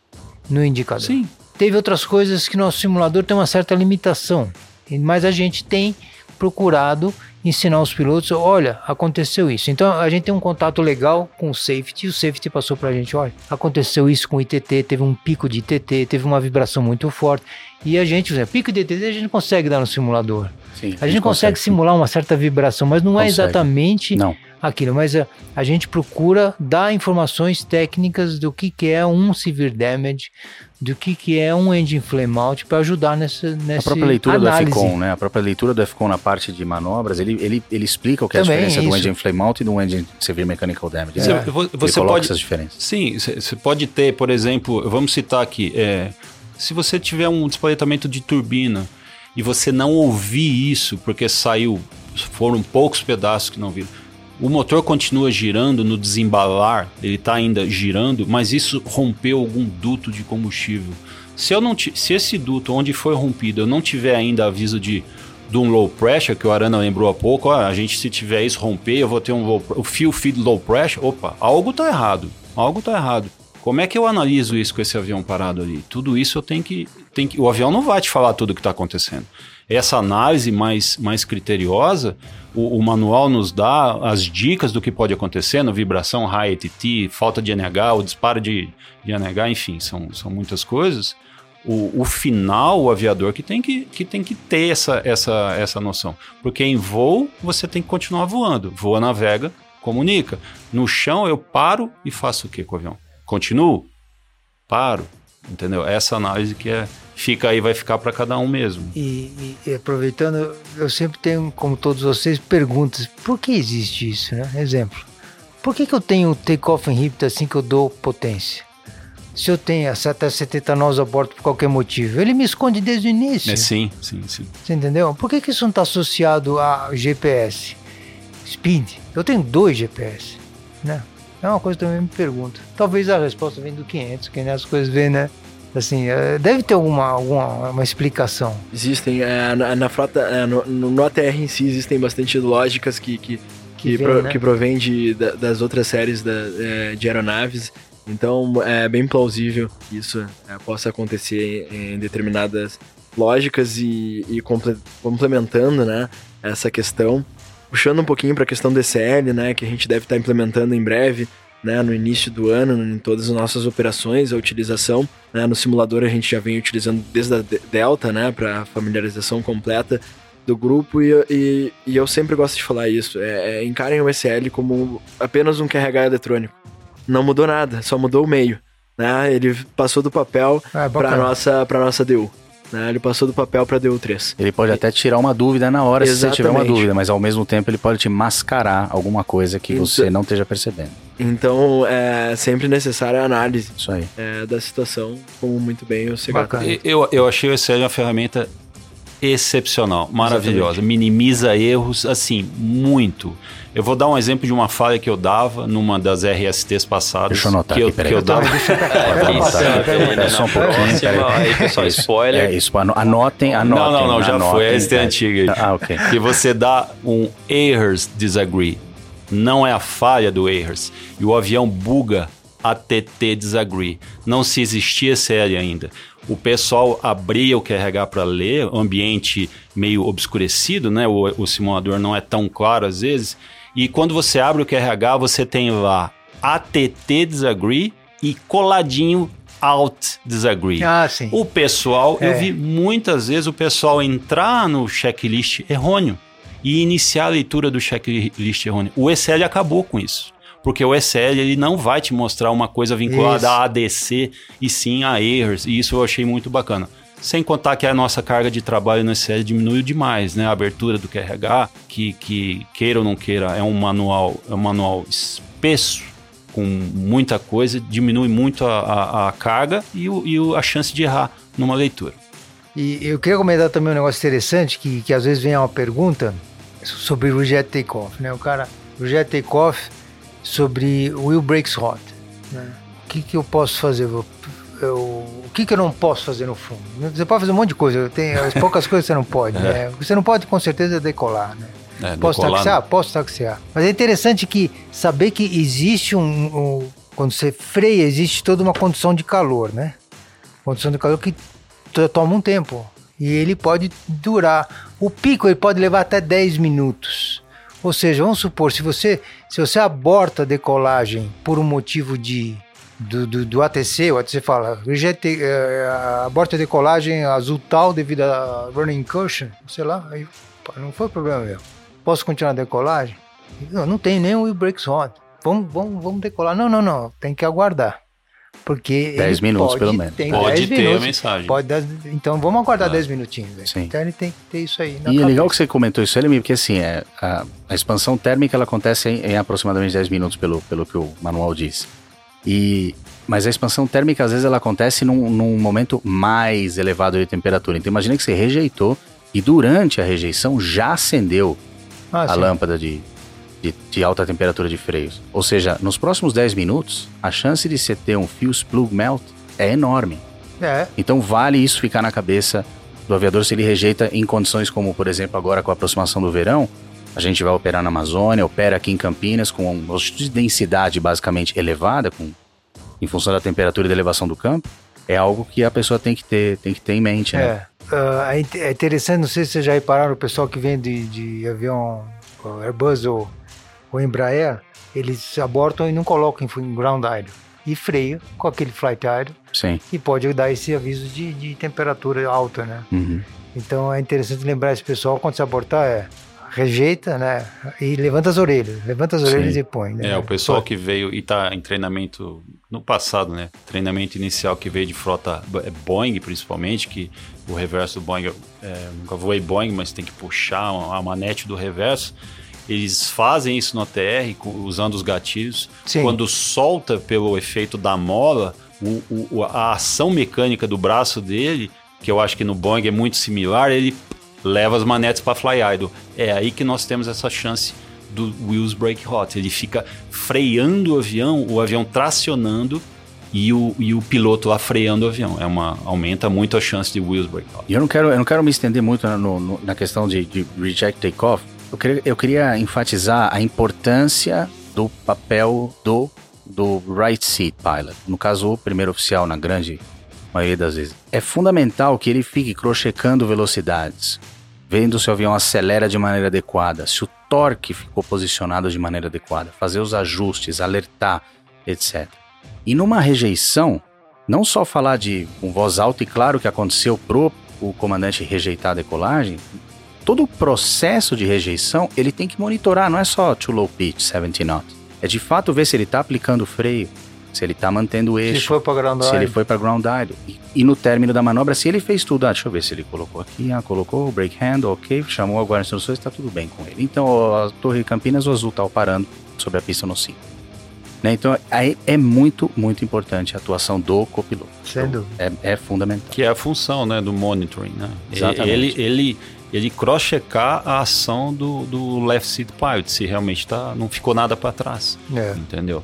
no indicador.
Sim.
Teve outras coisas que nosso simulador tem uma certa limitação, mas a gente tem procurado ensinar os pilotos, olha, aconteceu isso. Então a gente tem um contato legal com o safety, o safety passou para a gente, olha, aconteceu isso com o ITT, teve um pico de ITT, teve uma vibração muito forte. E a gente, exemplo, pico de ITT a gente consegue dar no simulador. Sim, a, gente, a gente consegue, consegue simular uma certa vibração, mas não é consegue. é exatamente não. aquilo. Mas a, a, gente procura dar informações técnicas do que, que é um severe damage, do que, que é um engine flame out para ajudar nessa, nessa
A própria leitura análise. do FCON, né? A própria leitura do FCON na parte de manobras, ele, ele, ele explica o que Também é a diferença do engine flame out e do engine severe mechanical damage.
É. Você, você pode, essas diferenças. Sim, você pode ter, por exemplo, vamos citar aqui, é, se você tiver um despletamento de turbina e você não ouvir isso porque saiu, foram poucos pedaços que não viram, o motor continua girando no desembalar, ele está ainda girando, mas isso rompeu algum duto de combustível. Se, eu não se esse duto onde foi rompido eu não tiver ainda aviso de, de um low pressure, que o Arana lembrou há pouco, ó, a gente se tiver isso romper, eu vou ter um low, o fio feed low pressure, opa, algo está errado, algo está errado. Como é que eu analiso isso com esse avião parado ali? Tudo isso eu tenho que, tenho que. O avião não vai te falar tudo o que está acontecendo. Essa análise mais, mais criteriosa, o, o, manual nos dá as dicas do que pode acontecer no vibração high ATT, falta de NH, o disparo de, de NH, enfim, são, são muitas coisas. O, o, final, o aviador que tem que, que tem que ter essa, essa, essa noção. Porque em voo, você tem que continuar voando. Voa, navega, comunica. No chão, eu paro e faço o que com o avião? Continuo? Paro? Entendeu? Essa análise que é, fica aí, vai ficar para cada um mesmo.
E, e, e, aproveitando, eu sempre tenho, como todos vocês, perguntas: por que existe isso? Né? Exemplo: por que, que eu tenho take-off inhibitor assim que eu dou potência? Se eu tenho a seta 70 nós a bordo por qualquer motivo, ele me esconde desde o início.
É, sim, sim, sim.
Você entendeu? Por que, que isso não está associado a GPS? Speed. Eu tenho dois GPS, né? É uma coisa que eu também me pergunto. Talvez a resposta venha do 500, que as coisas vêm, né? Assim, é, deve ter alguma, alguma uma explicação.
Existem, é, na, na, frota, é, no, no ATR em si, existem bastante lógicas que, que, que, que, vem, pro, né? que provém de, da, das outras séries da, é, de aeronaves. Então, é bem plausível que isso é, possa acontecer em, em determinadas lógicas e, e complementando né, essa questão puxando um pouquinho para a questão do ECL, né, que a gente deve estar tá implementando em breve, né, no início do ano, em todas as nossas operações, a utilização, né, no simulador a gente já vem utilizando desde a Delta, né, para familiarização completa do grupo e, e, e, eu sempre gosto de falar isso, é, é, encarem o ECL como apenas um QRH eletrônico. Não mudou nada, só mudou o meio, né, ele passou do papel ah, para nossa para nossa DU. Né? Ele passou do papel para DU3.
Ele pode até tirar uma dúvida na hora Exatamente. se você tiver uma dúvida, mas ao mesmo tempo ele pode te mascarar alguma coisa que então, você não esteja percebendo.
Então é sempre necessária a análise
Isso aí.
É, da situação, como muito bem o Segato.
Eu, eu achei o Excel uma ferramenta excepcional, maravilhosa, Exatamente. minimiza erros assim muito. Eu vou dar um exemplo de uma falha que eu dava numa das RSTs passadas.
Deixa eu anotar
que
aqui,
eu, que eu dava.
É só um pouquinho,
Aí, pessoal, spoiler.
É isso, anotem, anotem.
Não, não, não, já anotem, foi, essa é antiga.
Ah, ok.
Que você dá um errors disagree. Não é a falha do errors. E o avião buga ATT disagree. Não se existia série ainda o pessoal abria o QRH para ler, ambiente meio obscurecido, né? O, o, simulador não é tão claro às vezes. E quando você abre o QRH, você tem lá ATT disagree e coladinho Alt Disagree.
Ah, sim.
O pessoal, é. eu vi muitas vezes o pessoal entrar no checklist errôneo e iniciar a leitura do checklist errôneo. O ECL acabou com isso porque o SL ele não vai te mostrar uma coisa vinculada isso. a ADC e sim a erros, e isso eu achei muito bacana. Sem contar que a nossa carga de trabalho no SL diminuiu demais, né? A abertura do QRH, que, que queira ou não queira, é um manual, é um manual espesso, com muita coisa, diminui muito a, a, a carga e, o, e a chance de errar numa leitura.
E eu queria comentar também um negócio interessante, que, que às vezes vem uma pergunta sobre o jet takeoff, né? O cara, jet takeoff sobre Will Breaks Hot. Né? O que, que eu posso fazer? Eu, eu, o que, que eu não posso fazer no fundo? Você pode fazer um monte de coisa, tem as poucas coisas que você não pode. É. Né? Você não pode com certeza decolar. Né? É, posso decolar, taxiar? Né? Posso taxiar. Mas é interessante que saber que existe um, um, Quando você freia, existe toda uma condição de calor, né? Condição de calor que toma um tempo. E ele pode durar. O pico ele pode levar até 10 minutos. Ou seja, vamos supor, se você, se você aborta a decolagem por um motivo de do, do, do ATC, o ATC fala, rejete, uh, aborta a decolagem azul tal devido a running incursion, sei lá, aí não foi problema meu. Posso continuar a decolagem? Não, não tem nem o brakes hot. Vamos, vamos, vamos decolar. Não, não, não, tem que aguardar. Porque
10 minutos, pode, pelo menos.
Pode ter minutos, a mensagem.
Pode dar, então vamos aguardar 10 ah. minutinhos. Sim. Então ele tem que ter isso aí.
e cabeça. é legal que você comentou isso, Elemi, porque assim, é, a, a, expansão térmica ela acontece em, em, aproximadamente 10 minutos, pelo, pelo que o manual diz. E, mas a expansão térmica, às vezes, ela acontece num, num momento mais elevado de temperatura. Então imagina que você rejeitou e durante a rejeição já acendeu ah, a sim. lâmpada de, de, de, alta temperatura de freios. Ou seja, nos próximos 10 minutos, a chance de você ter um fuse plug melt é enorme.
É.
Então vale isso ficar na cabeça do aviador se ele rejeita em condições como, por exemplo, agora com a aproximação do verão, a gente vai operar na Amazônia, opera aqui em Campinas com uma de densidade basicamente elevada, com, em função da temperatura e da elevação do campo, é algo que a pessoa tem que ter, tem que ter em mente,
né? É, uh, é interessante, não sei se vocês já repararam, o pessoal que vem de, de avião Airbus ou o Embraer, eles abortam e não colocam em ground idle. E freia com aquele flight idle.
Sim.
E pode dar esse aviso de, de temperatura alta, né?
Uhum.
Então é interessante lembrar esse pessoal, quando se abortar, é rejeita, né? E levanta as orelhas, levanta as orelhas e põe. Né?
É, o pessoal que veio e está em treinamento no passado, né? Treinamento inicial que veio de frota é Boeing, principalmente, que o reverso do Boeing, é, nunca voei Boeing, mas tem que puxar a manete do reverso. Eles fazem isso no TR usando os gatilhos. Sim. Quando solta pelo efeito da mola, o, o, a ação mecânica do braço dele, que eu acho que no Boeing é muito similar, ele leva as manetes para fly idle. É aí que nós temos essa chance do wheels brake hot. Ele fica freando o avião, o avião tracionando e o, e o piloto lá freando o avião. É uma, aumenta muito a chance de wheels hot.
E eu não quero, eu não quero me estender muito no, no, na questão de, de reject takeoff, eu queria, eu queria enfatizar a importância do papel do, do right seat pilot. No caso, o primeiro oficial, na grande maioria das vezes. É fundamental que ele fique crochecando velocidades, vendo se o avião acelera de maneira adequada, se o torque ficou posicionado de maneira adequada, fazer os ajustes, alertar, etc. E numa rejeição, não só falar de com voz alta e claro que aconteceu pro o comandante rejeitar a decolagem, todo o processo de rejeição ele tem que monitorar, não é só too low pitch, 70 knot. É de fato ver se ele está aplicando o freio, se ele está mantendo o eixo,
se, foi ground
se ele foi para ground idle. E, e, no término da manobra, se ele fez tudo, ah, deixa eu ver se ele colocou aqui, ah, colocou o brake handle, ok, chamou agora as instruções, está tudo bem com ele. Então, a Torre Campinas, o azul está parando sobre a pista no 5. Né? Então, aí é muito, muito importante a atuação do copiloto.
Sem dúvida.
É, é fundamental.
Que é a função né, do monitoring. Né?
Exatamente.
Ele, ele, ele cross-checar a ação do, do left seat pilot, se realmente tá, não ficou nada para trás.
É.
Entendeu?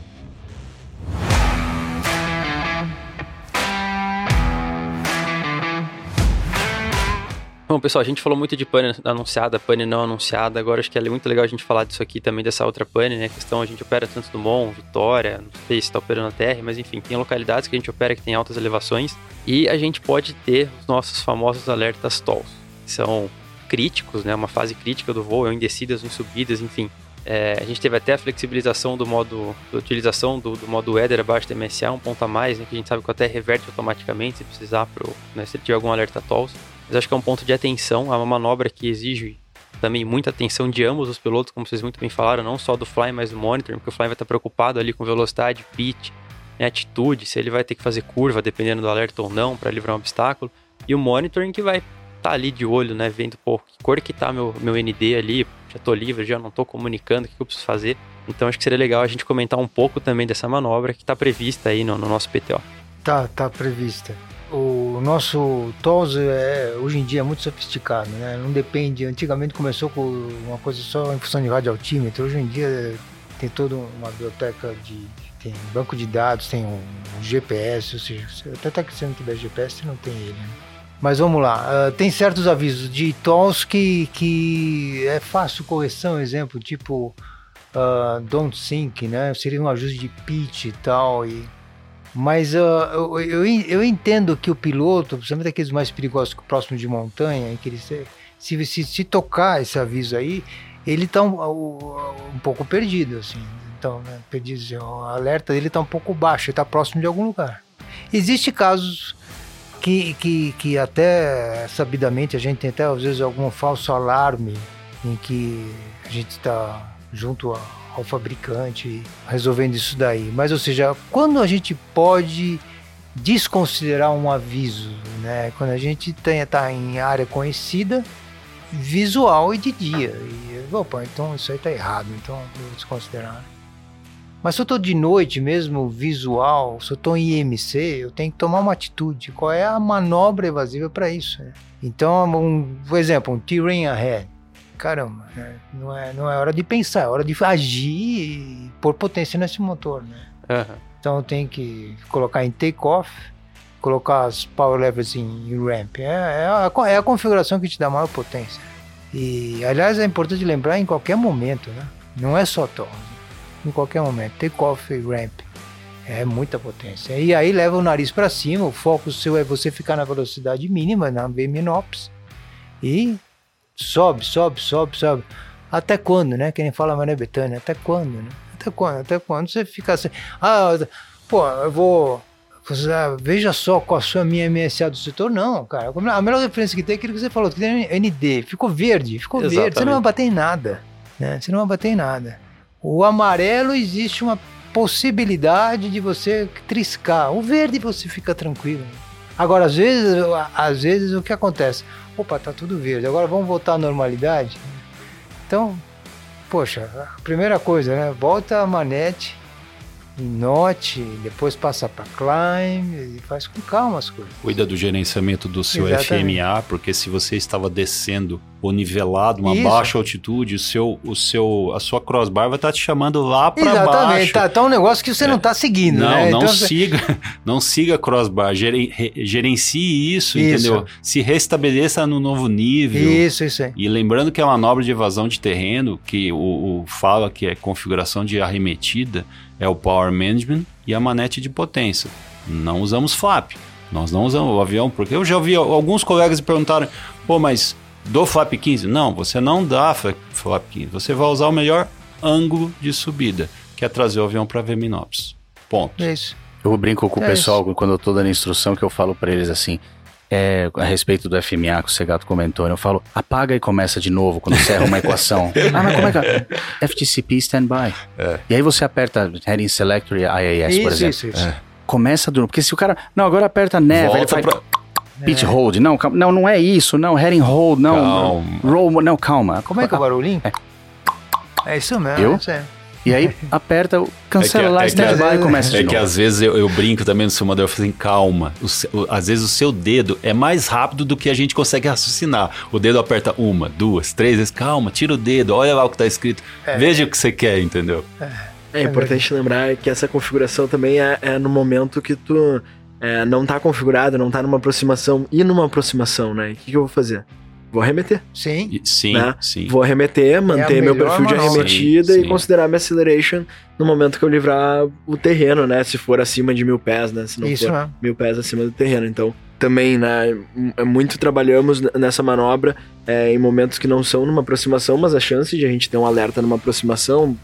Bom, pessoal, a gente falou muito de pane anunciada, pane não anunciada. Agora acho que é muito legal a gente falar disso aqui também, dessa outra pane, né? A questão a gente opera tanto no Mon, Vitória, não sei se está operando na Terra, mas enfim, tem localidades que a gente opera que tem altas elevações e a gente pode ter os nossos famosos alertas TOLs, que são críticos, né? Uma fase crítica do voo, em descidas, em subidas, enfim. É, a gente teve até a flexibilização do modo, da utilização do, do modo weather abaixo do MSA, um ponto a mais, né, que a gente sabe que até reverte automaticamente se precisar, pro, né, se tiver algum alerta TOLS. Mas acho que é um ponto de atenção, é uma manobra que exige também muita atenção de ambos os pilotos, como vocês muito bem falaram, não só do Fly, mas do Monitor, porque o Fly vai estar preocupado ali com velocidade, pitch, né, atitude, se ele vai ter que fazer curva, dependendo do alerta ou não, para livrar um obstáculo. E o Monitoring que vai tá ali de olho, né, vendo, pô, que cor que tá meu, meu ND ali, já tô livre, já não tô comunicando, o que eu preciso fazer. Então acho que seria legal a gente comentar um pouco também dessa manobra que está prevista aí no, no nosso PTO.
Tá, tá prevista o nosso TOS é, hoje em dia é muito sofisticado, né? Não depende. Antigamente começou com uma coisa só em função de radioaltímetro. Hoje em dia tem toda uma biblioteca de tem banco de dados, tem um, um GPS, ou seja, até que você não tiver GPS, você não tem ele. Né? Mas vamos lá, uh, tem certos avisos de TOS que, que é fácil correção, exemplo, tipo uh, don't sync, né? Seria um ajuste de pitch e tal, e mas uh, eu, eu, eu, entendo que o piloto, principalmente aqueles mais perigosos próximos de montanha, que ele se, se, se, se tocar esse aviso aí, ele está um, um, pouco perdido, assim. Então, né, perdido, assim, o alerta dele está um pouco baixo, ele está próximo de algum lugar. Existem casos que, que, que até sabidamente a gente tem até às vezes algum falso alarme em que a gente está junto a ao fabricante resolvendo isso daí. Mas, ou seja, quando a gente pode desconsiderar um aviso, né? Quando a gente está em área conhecida, visual e de dia. E, opa, então isso aí está errado, então vou desconsiderar. Mas se eu estou de noite mesmo, visual, se eu estou em IMC, eu tenho que tomar uma atitude. Qual é a manobra evasiva para isso? Né? Então, um, por exemplo, um terrain ahead caramba, né? não, é, não é hora de pensar, é hora de agir e pôr potência nesse motor, né? Uhum. Então tem que colocar em take-off, colocar as power levels em, ramp. É, é, a, é a configuração que te dá maior potência. E, aliás, é importante lembrar em qualquer momento, né? Não é só torre. Em qualquer momento. Take-off e ramp. É muita potência. E aí leva o nariz para cima, o foco seu é você ficar na velocidade mínima, na VMINOPS, e sobe, sobe, sobe, sobe. Até quando, né? Quem fala Maria Bethânia, até quando, né? Até quando? Até quando você fica assim? Ah, pô, eu vou. Veja só qual a minha MSA do setor. Não, cara. A melhor referência que tem é aquilo que você falou, que tem ND. Ficou verde, ficou Exatamente. verde. Você não vai bater em nada. Né? Você não vai bater em nada. O amarelo existe uma possibilidade de você triscar. O verde você fica tranquilo. Agora, às vezes, às vezes o que acontece? opa, tá tudo verde, agora vamos voltar à normalidade. Então, poxa, a primeira coisa, né? Volta a manete note, depois passa para climb e faz com calma as coisas.
Cuida do gerenciamento do seu Exatamente. FMA, porque se você estava descendo ou nivelado, uma Isso. baixa altitude, o seu, o seu, a sua crossbar vai estar tá te chamando lá para baixo. Exatamente,
tá, tá, um negócio que você é. não está seguindo,
não,
né?
Não, então, siga, não siga crossbar, Geren, gerencie isso, isso, entendeu? Se restabeleça no novo nível.
Isso, isso aí.
E lembrando que é uma manobra de evasão de terreno, que o, o fala que é configuração de arremetida, é o Power Management e a manete de potência. Não usamos flap. Nós não usamos o avião, porque eu já ouvi alguns colegas perguntarem, pô, mas do flap 15? Não, você não dá flap 15. Você vai usar o melhor ângulo de subida, que é trazer o avião para Verminópolis. Ponto.
É isso.
Eu brinco com é o pessoal isso. quando eu estou dando instrução que eu falo para eles assim: é, a respeito do FMA que o Segato comentou, né? eu falo, apaga e começa de novo quando você erra uma equação. ah, mas como é que é? FTCP standby. É. E aí você aperta Heading Selector e IAS, isso, por exemplo. Isso, isso. É. Começa do porque se o cara, não, agora aperta Neve, ele faz pra... pitch é. hold, não, calma, não, não é isso, não, heading hold, não, calma. roll, não, calma.
Como é que é o barulhinho? É, é isso mesmo,
eu?
É.
E aí aperta, cancela é lá, é standby e começa
É que às vezes eu, eu, brinco também no simulador, eu falo assim, calma. O, o, às vezes o seu dedo é mais rápido do que a gente consegue raciocinar. O dedo aperta uma, duas, três vezes, calma, tira o dedo, olha lá o que está escrito. É. Veja o que você quer, entendeu?
É, é importante lembrar que essa configuração também é, é no momento que tu é, não está configurado, não está numa aproximação e numa aproximação, né? O que, que eu vou fazer? Vou arremeter.
Sim.
Sim, né? sim.
Vou arremeter, manter é meu perfil de arremetida sim, e sim. considerar minha acceleration no momento que eu livrar o terreno, né? Se for acima de mil pés, né? Se não Isso, for é. mil pés acima do terreno. Então, também, né? É muito trabalhamos nessa manobra é, em momentos que não são numa aproximação, mas a chance de a gente ter um alerta numa aproximação,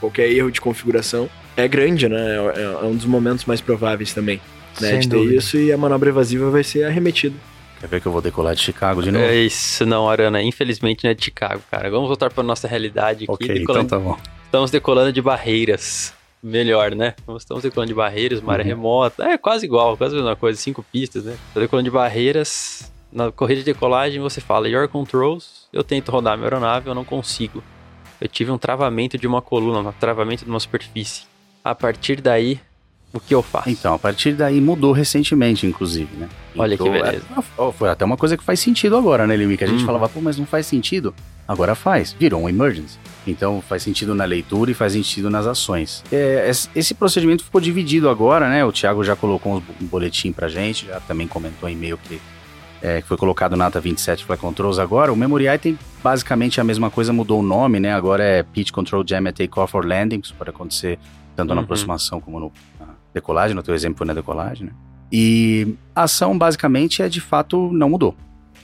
qualquer erro de configuração, é grande, né? É, é um dos momentos mais prováveis também. Né, de ter dúvida. isso e a manobra evasiva vai ser arremetida.
Quer ver que eu vou decolar de Chicago de novo?
É isso, não, Arana. Infelizmente não é de Chicago, cara. Vamos voltar para nossa realidade aqui.
Ok, decolando... então tá bom.
Estamos decolando de barreiras. Melhor, né? Estamos decolando de barreiras, uma área uhum. remota. É quase igual, quase a mesma coisa. Cinco pistas, né? Estou decolando de barreiras. Na corrida de decolagem você fala Your Controls. Eu tento rodar minha aeronave, eu não consigo. Eu tive um travamento de uma coluna, um travamento de uma superfície. A partir daí, o que eu faço?
Então, a partir daí mudou recentemente, inclusive, né?
Olha que beleza.
É, foi até uma coisa que faz sentido agora, né, Lili? Que a gente uhum. falava, pô, mas não faz sentido. Agora faz, virou um emergency. Então faz sentido na leitura e faz sentido nas ações. É, esse procedimento ficou dividido agora, né? O Thiago já colocou um boletim pra gente, já também comentou em e-mail que, é, que foi colocado na ata 27 Flight Controls agora. O Memory tem basicamente a mesma coisa, mudou o nome, né? Agora é Pitch Control Jam at Takeoff or Landing, isso pode acontecer tanto uhum. na aproximação como no, decolagem, no teu exemplo na decolagem, né? E a ação basicamente é de fato não mudou.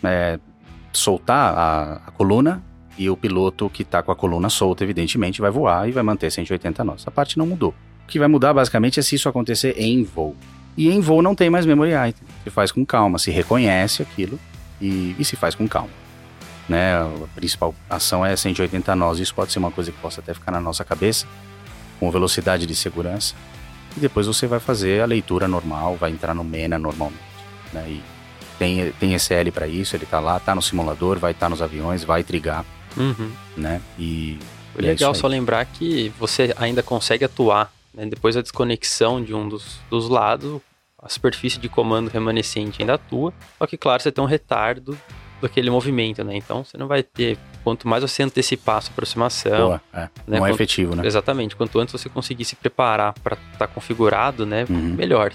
É soltar a, a coluna e o piloto que está com a coluna solta, evidentemente, vai voar e vai manter 180 nós. A parte não mudou. O que vai mudar basicamente é se isso acontecer em voo. E em voo não tem mais memory item. Se faz com calma, se reconhece aquilo e, e se faz com calma. Né? A principal ação é 180 nós. Isso pode ser uma coisa que possa até ficar na nossa cabeça, com velocidade de segurança e depois você vai fazer a leitura normal, vai entrar no MENA normalmente. Né? E tem, tem ECL para isso, ele está lá, está no simulador, vai estar tá nos aviões, vai trigar.
Uhum.
Né? E,
é legal só lembrar que você ainda consegue atuar né? depois da desconexão de um dos, dos lados, a superfície de comando remanescente ainda atua, só que claro, você tem um retardo daquele movimento, né? Então você não vai ter. Quanto mais você antecipar a sua aproximação. Boa,
é. Né? É quanto, é efetivo, né?
Exatamente. Quanto antes você conseguir se preparar para estar tá configurado, né? Uhum. Melhor.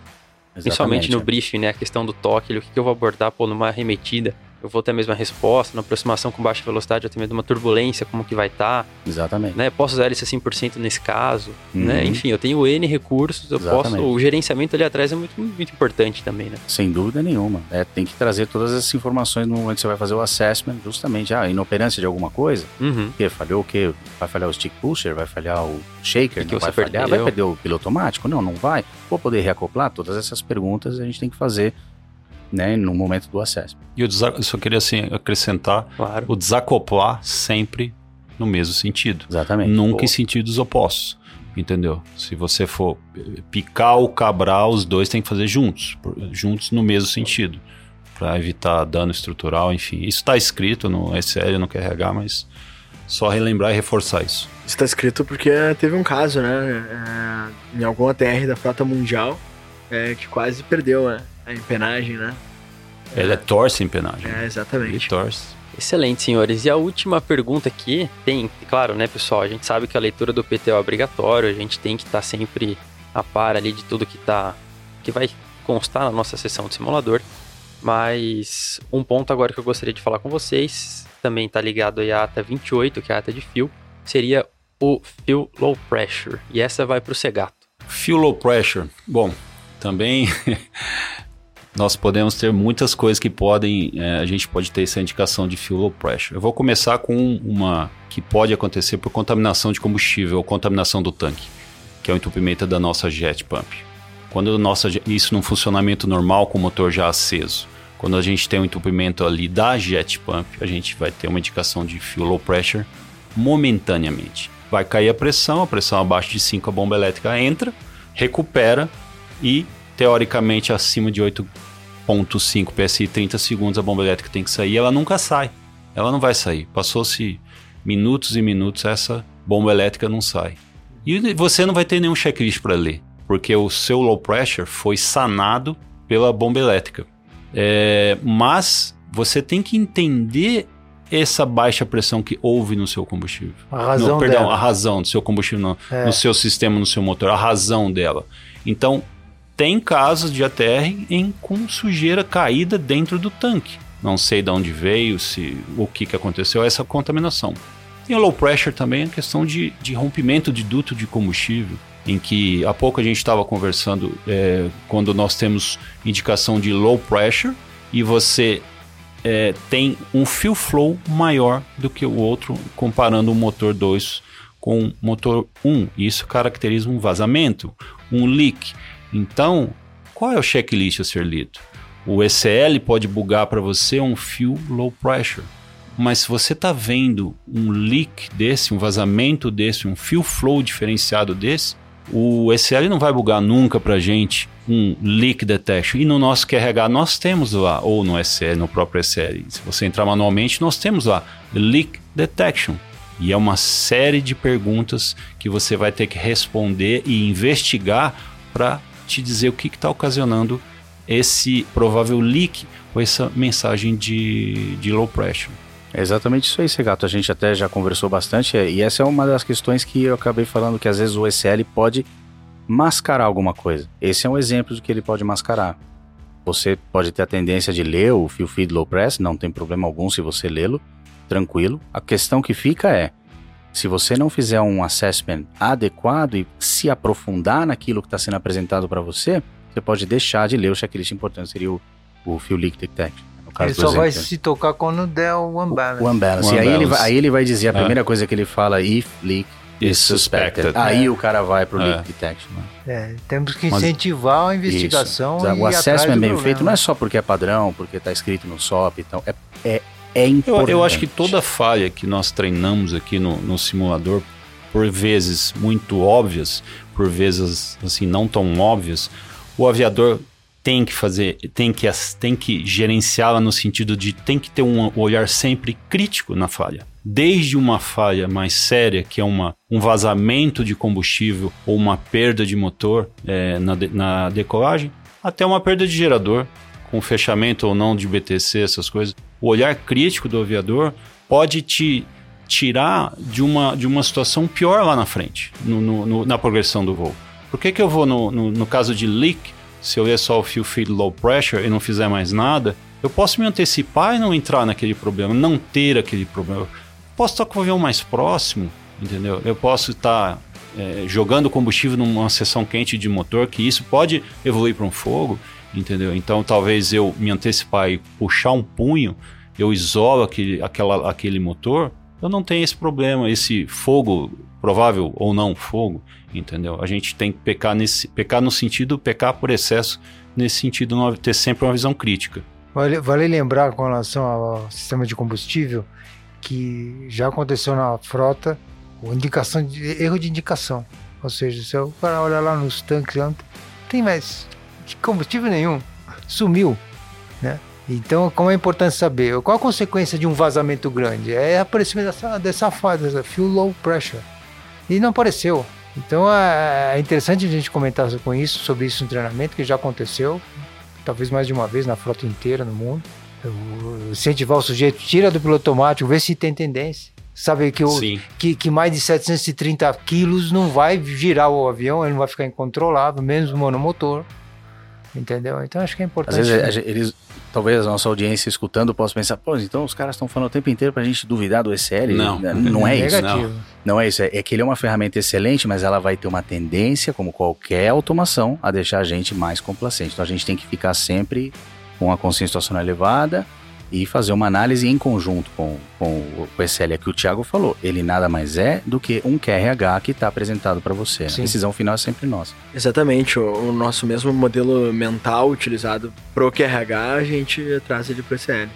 Exatamente, Principalmente no é. briefing, né? A questão do toque, o que, que eu vou abordar, pô, numa arremetida eu vou ter a mesma resposta, na aproximação com baixa velocidade eu tenho medo de uma turbulência, como que vai estar. Tá,
Exatamente.
Né? Posso usar esse 100% nesse caso, né? uhum. né? Enfim, eu tenho N recursos, eu Exatamente. posso... O gerenciamento ali atrás é muito, muito importante também, né?
Sem dúvida nenhuma. É, tem que trazer todas essas informações no momento que você vai fazer o assessment, justamente, a ah, inoperância de alguma coisa, uhum. que falhou o quê? Vai falhar o stick pusher, vai falhar o shaker, que não que vai falhar, vai perder o piloto automático? Não, não vai. Vou poder reacoplar? Todas essas perguntas a gente tem que fazer né, no momento do acesso.
E eu só queria assim, acrescentar claro. o desacoplar sempre no mesmo sentido.
Exatamente.
Nunca Boa. em sentidos opostos. Entendeu? Se você for picar ou cabrar, os dois tem que fazer juntos, juntos no mesmo sentido, para evitar dano estrutural, enfim. Isso está escrito no SL, no QRH, mas só relembrar e reforçar isso.
Está escrito porque teve um caso, né, é, em alguma TR da frota mundial, é, que quase perdeu, né? A empenagem, né?
Ela é torce empenagem.
É, exatamente. Ele
torce.
Excelente, senhores. E a última pergunta aqui tem, claro, né, pessoal? A gente sabe que a leitura do PT é obrigatório, a gente tem que estar tá sempre a par ali de tudo que tá que vai constar na nossa sessão de simulador. Mas um ponto agora que eu gostaria de falar com vocês, também está ligado aí à ata 28, que é a ata de fio, seria o fio low pressure. E essa vai para o Segato.
Fio low pressure. Bom, também nós podemos ter muitas coisas que podem, é, a gente pode ter essa indicação de fuel low pressure. Eu vou começar com uma que pode acontecer por contaminação de combustível ou contaminação do tanque, que é o entupimento da nossa jet pump. Quando nossa, isso num funcionamento normal com o motor já aceso, quando a gente tem um entupimento ali da jet pump, a gente vai ter uma indicação de fuel low pressure momentaneamente. Vai cair a pressão, a pressão abaixo de 5 a bomba elétrica entra, recupera e teoricamente acima de 8.5 PSI 30 segundos a bomba elétrica tem que sair, ela nunca sai. Ela não vai sair. Passou-se minutos e minutos, essa bomba elétrica não sai. E você não vai ter nenhum checklist para ler, porque o seu low pressure foi sanado pela bomba elétrica. É, mas você tem que entender essa baixa pressão que houve no seu combustível.
A razão
no, Perdão,
dela.
a razão do seu combustível, no,
É.
no seu sistema, no seu motor, a razão dela. Então, tem casos de ATR com sujeira caída dentro do tanque. Não sei de onde veio, se o que, que aconteceu, essa contaminação. Tem o low pressure também, a questão de, de rompimento de duto de combustível, em que há pouco a gente estava conversando é, quando nós temos indicação de low pressure e você é, tem um fuel flow maior do que o outro, comparando o motor 2 com o motor 1. Isso caracteriza um vazamento, um leak. Então, qual é o checklist a ser lido? O ECL pode bugar para você um fuel low pressure. Mas se você está vendo um leak desse, um vazamento desse, um fuel flow diferenciado desse, o ECL não vai bugar nunca para gente um leak detection. E no nosso QRH nós temos lá, ou no SL, no próprio SL, se você entrar manualmente, nós temos lá leak detection. E é uma série de perguntas que você vai ter que responder e investigar para te dizer o que está ocasionando esse provável leak ou essa mensagem de, de low pressure.
É exatamente isso aí, Segato. A gente até já conversou bastante e essa é uma das questões que eu acabei falando que às vezes o ECL pode mascarar alguma coisa. Esse é um exemplo do que ele pode mascarar. Você pode ter a tendência de ler o Feel Feed Low Press, não tem problema algum se você lê-lo, tranquilo. A questão que fica é, se você não fizer um assessment adequado e se aprofundar naquilo que está sendo apresentado para você, você pode deixar de ler o checklist importante, seria o, o Feel Leak Detection.
Ele só vai
exemplo.
se tocar quando der o unbalance.
O unbalance.
O
e aí ele, vai, aí ele vai dizer a
É.
primeira coisa que ele fala, if leak is suspected.
suspected.
Aí
É.
o cara vai pro
É.
leak detection. né?
É, temos que
Mas-
incentivar a investigação
Isso.
e
O assessment
do
bem
problema.
feito não é só porque é padrão, porque está escrito no SOP, então é, é, é
Eu,
importante.
eu acho que toda falha que nós treinamos aqui no, no simulador, por vezes muito óbvias, por vezes assim não tão óbvias, o aviador tem que fazer, tem que, tem que gerenciá-la no sentido de tem que ter um olhar sempre crítico na falha. Desde uma falha mais séria, que é uma, um vazamento de combustível ou uma perda de motor eh, na, de- na decolagem, até uma perda de gerador, com fechamento ou não de BTC, essas coisas. O olhar crítico do aviador pode te tirar de uma, de uma situação pior lá na frente, no- no- no- na progressão do voo. Por que, que eu vou, no, caso de leak, se eu ler só o fuel feed low pressure e não fizer mais nada, eu posso me antecipar e não entrar naquele problema, não ter aquele problema. Eu posso estar com o avião mais próximo, entendeu? Eu posso estar é, jogando combustível numa seção quente de motor, que isso pode evoluir para um fogo, entendeu? Então talvez eu me antecipar e puxar um punho, eu isolo aquele, aquela, aquele motor, eu não tenho esse problema, esse fogo, provável ou não fogo, entendeu? A gente tem que pecar, nesse, pecar no sentido, pecar por excesso, nesse sentido, não ter sempre uma visão crítica.
Vale, vale lembrar com relação ao sistema de combustível que já aconteceu na frota o indicação de, erro de indicação. Ou seja, se o cara olha lá nos tanques, tem mais combustível nenhum, sumiu, né? Então, como é importante saber, qual a consequência de um vazamento grande? É aparecimento dessa, dessa fase, fuel low pressure. E não apareceu. Então, é é interessante a gente comentar com isso, sobre isso no treinamento, que já aconteceu, talvez mais de uma vez na frota inteira no mundo. Eu- Incentivar o sujeito, tira do piloto automático, vê se tem tendência. Sabe que, o, que, que mais de 730 quilos não vai girar o avião, ele não vai ficar incontrolável, mesmo monomotor. Entendeu? Então acho que é
Às
importante.
vezes a gente- eles, talvez a nossa audiência escutando possa pensar, pô, então os caras estão falando o tempo inteiro pra gente duvidar do SL.
Não.
não é isso.
negativo.
Não é isso. É, é que ele é uma ferramenta excelente, mas ela vai ter uma tendência, como qualquer automação, a deixar a gente mais complacente. Então a gente tem que ficar sempre com a consciência situacional elevada e fazer uma análise em conjunto com, com o o SL que o Thiago falou. Ele nada mais é do que um QRH que está apresentado para você. A
Sim.
decisão final é sempre nossa.
Exatamente, o, o nosso mesmo modelo mental utilizado pro QRH, a gente traz ele pro ECL.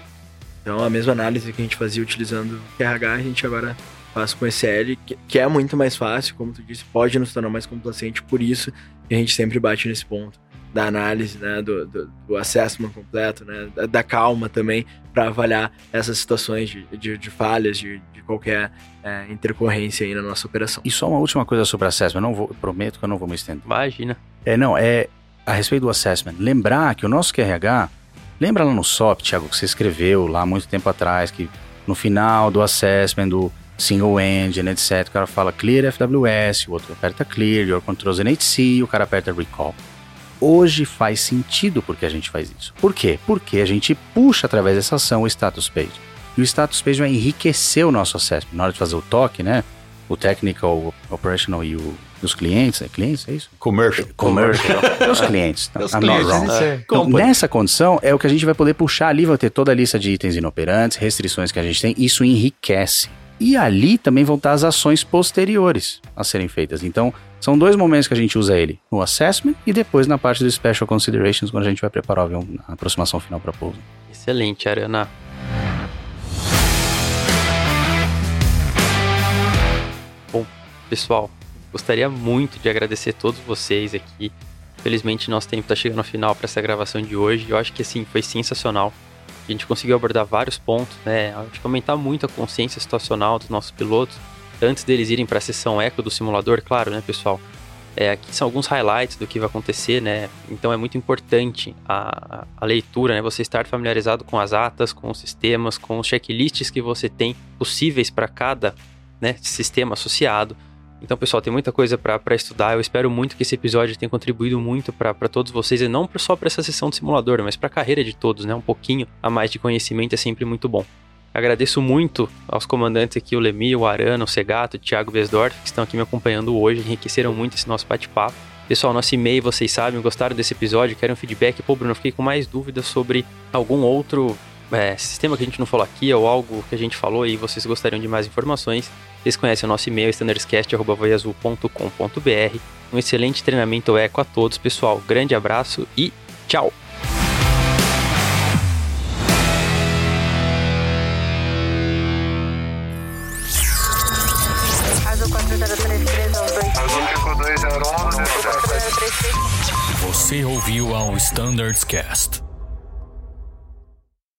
Então a mesma análise que a gente fazia utilizando o QRH, a gente agora faz com o ECL, que, que é muito mais fácil, como tu disse, pode nos tornar mais complacente, por isso a gente sempre bate nesse ponto. Da análise, né, do, do, do assessment completo, né, da, da calma também, para avaliar essas situações de, de, de falhas, de, de qualquer é, intercorrência aí na nossa operação.
E só uma última coisa sobre assessment, não vou, prometo que eu não vou me estender.
Imagina.
É, não, é a respeito do assessment. Lembrar que o nosso QRH, lembra lá no SOP, Thiago, que você escreveu lá muito tempo atrás, que no final do assessment do single engine, etc, o cara fala clear FWS, o outro aperta clear, your controls NHC, o cara aperta recall hoje faz sentido porque a gente faz isso. Por quê? Porque a gente puxa através dessa ação o status page. E o status page vai enriquecer o nosso assessment. Na hora de fazer o toque, né? O technical, operational e o dos clientes, é clientes, é isso?
Commercial.
Commercial. Os clientes.
Os clientes.
É. Então, nessa condição, é o que a gente vai poder puxar ali, vai ter toda a lista de itens inoperantes, restrições que a gente tem, isso enriquece. E ali também vão estar as ações posteriores a serem feitas. Então, são dois momentos que a gente usa ele, no assessment e depois na parte do special considerations, quando a gente vai preparar na aproximação final para pouso.
Excelente, Ariana. Bom, pessoal, gostaria muito de agradecer a todos vocês aqui. Felizmente, nosso tempo está chegando ao final para essa gravação de hoje. Eu acho que assim foi sensacional. A gente conseguiu abordar vários pontos, né? Acho que aumentar muito a consciência situacional dos nossos pilotos antes deles irem para a sessão eco do simulador, claro, né, pessoal? É, aqui são alguns highlights do que vai acontecer, né? Então é muito importante a, a leitura, né? Você estar familiarizado com as atas, com os sistemas, com os checklists que você tem possíveis para cada né, sistema associado. Então, pessoal, tem muita coisa para estudar. Eu espero muito que esse episódio tenha contribuído muito para todos vocês, e não só para essa sessão de simulador, mas para a carreira de todos, né? Um pouquinho a mais de conhecimento é sempre muito bom. Agradeço muito aos comandantes aqui, o Lemi, o Arana, o Segato, o Thiago Besdorf, que estão aqui me acompanhando hoje, enriqueceram muito esse nosso bate-papo. Pessoal, nosso e-mail, vocês sabem, gostaram desse episódio, querem um feedback? Pô, Bruno, fiquei com mais dúvidas sobre algum outro é, sistema que a gente não falou aqui ou algo que a gente falou e vocês gostariam de mais informações. Vocês conhecem o nosso e-mail, standardscast.voiazul.com.br. Um excelente treinamento eco a todos, pessoal. Grande abraço e tchau!
Você ouviu ao Standards Cast.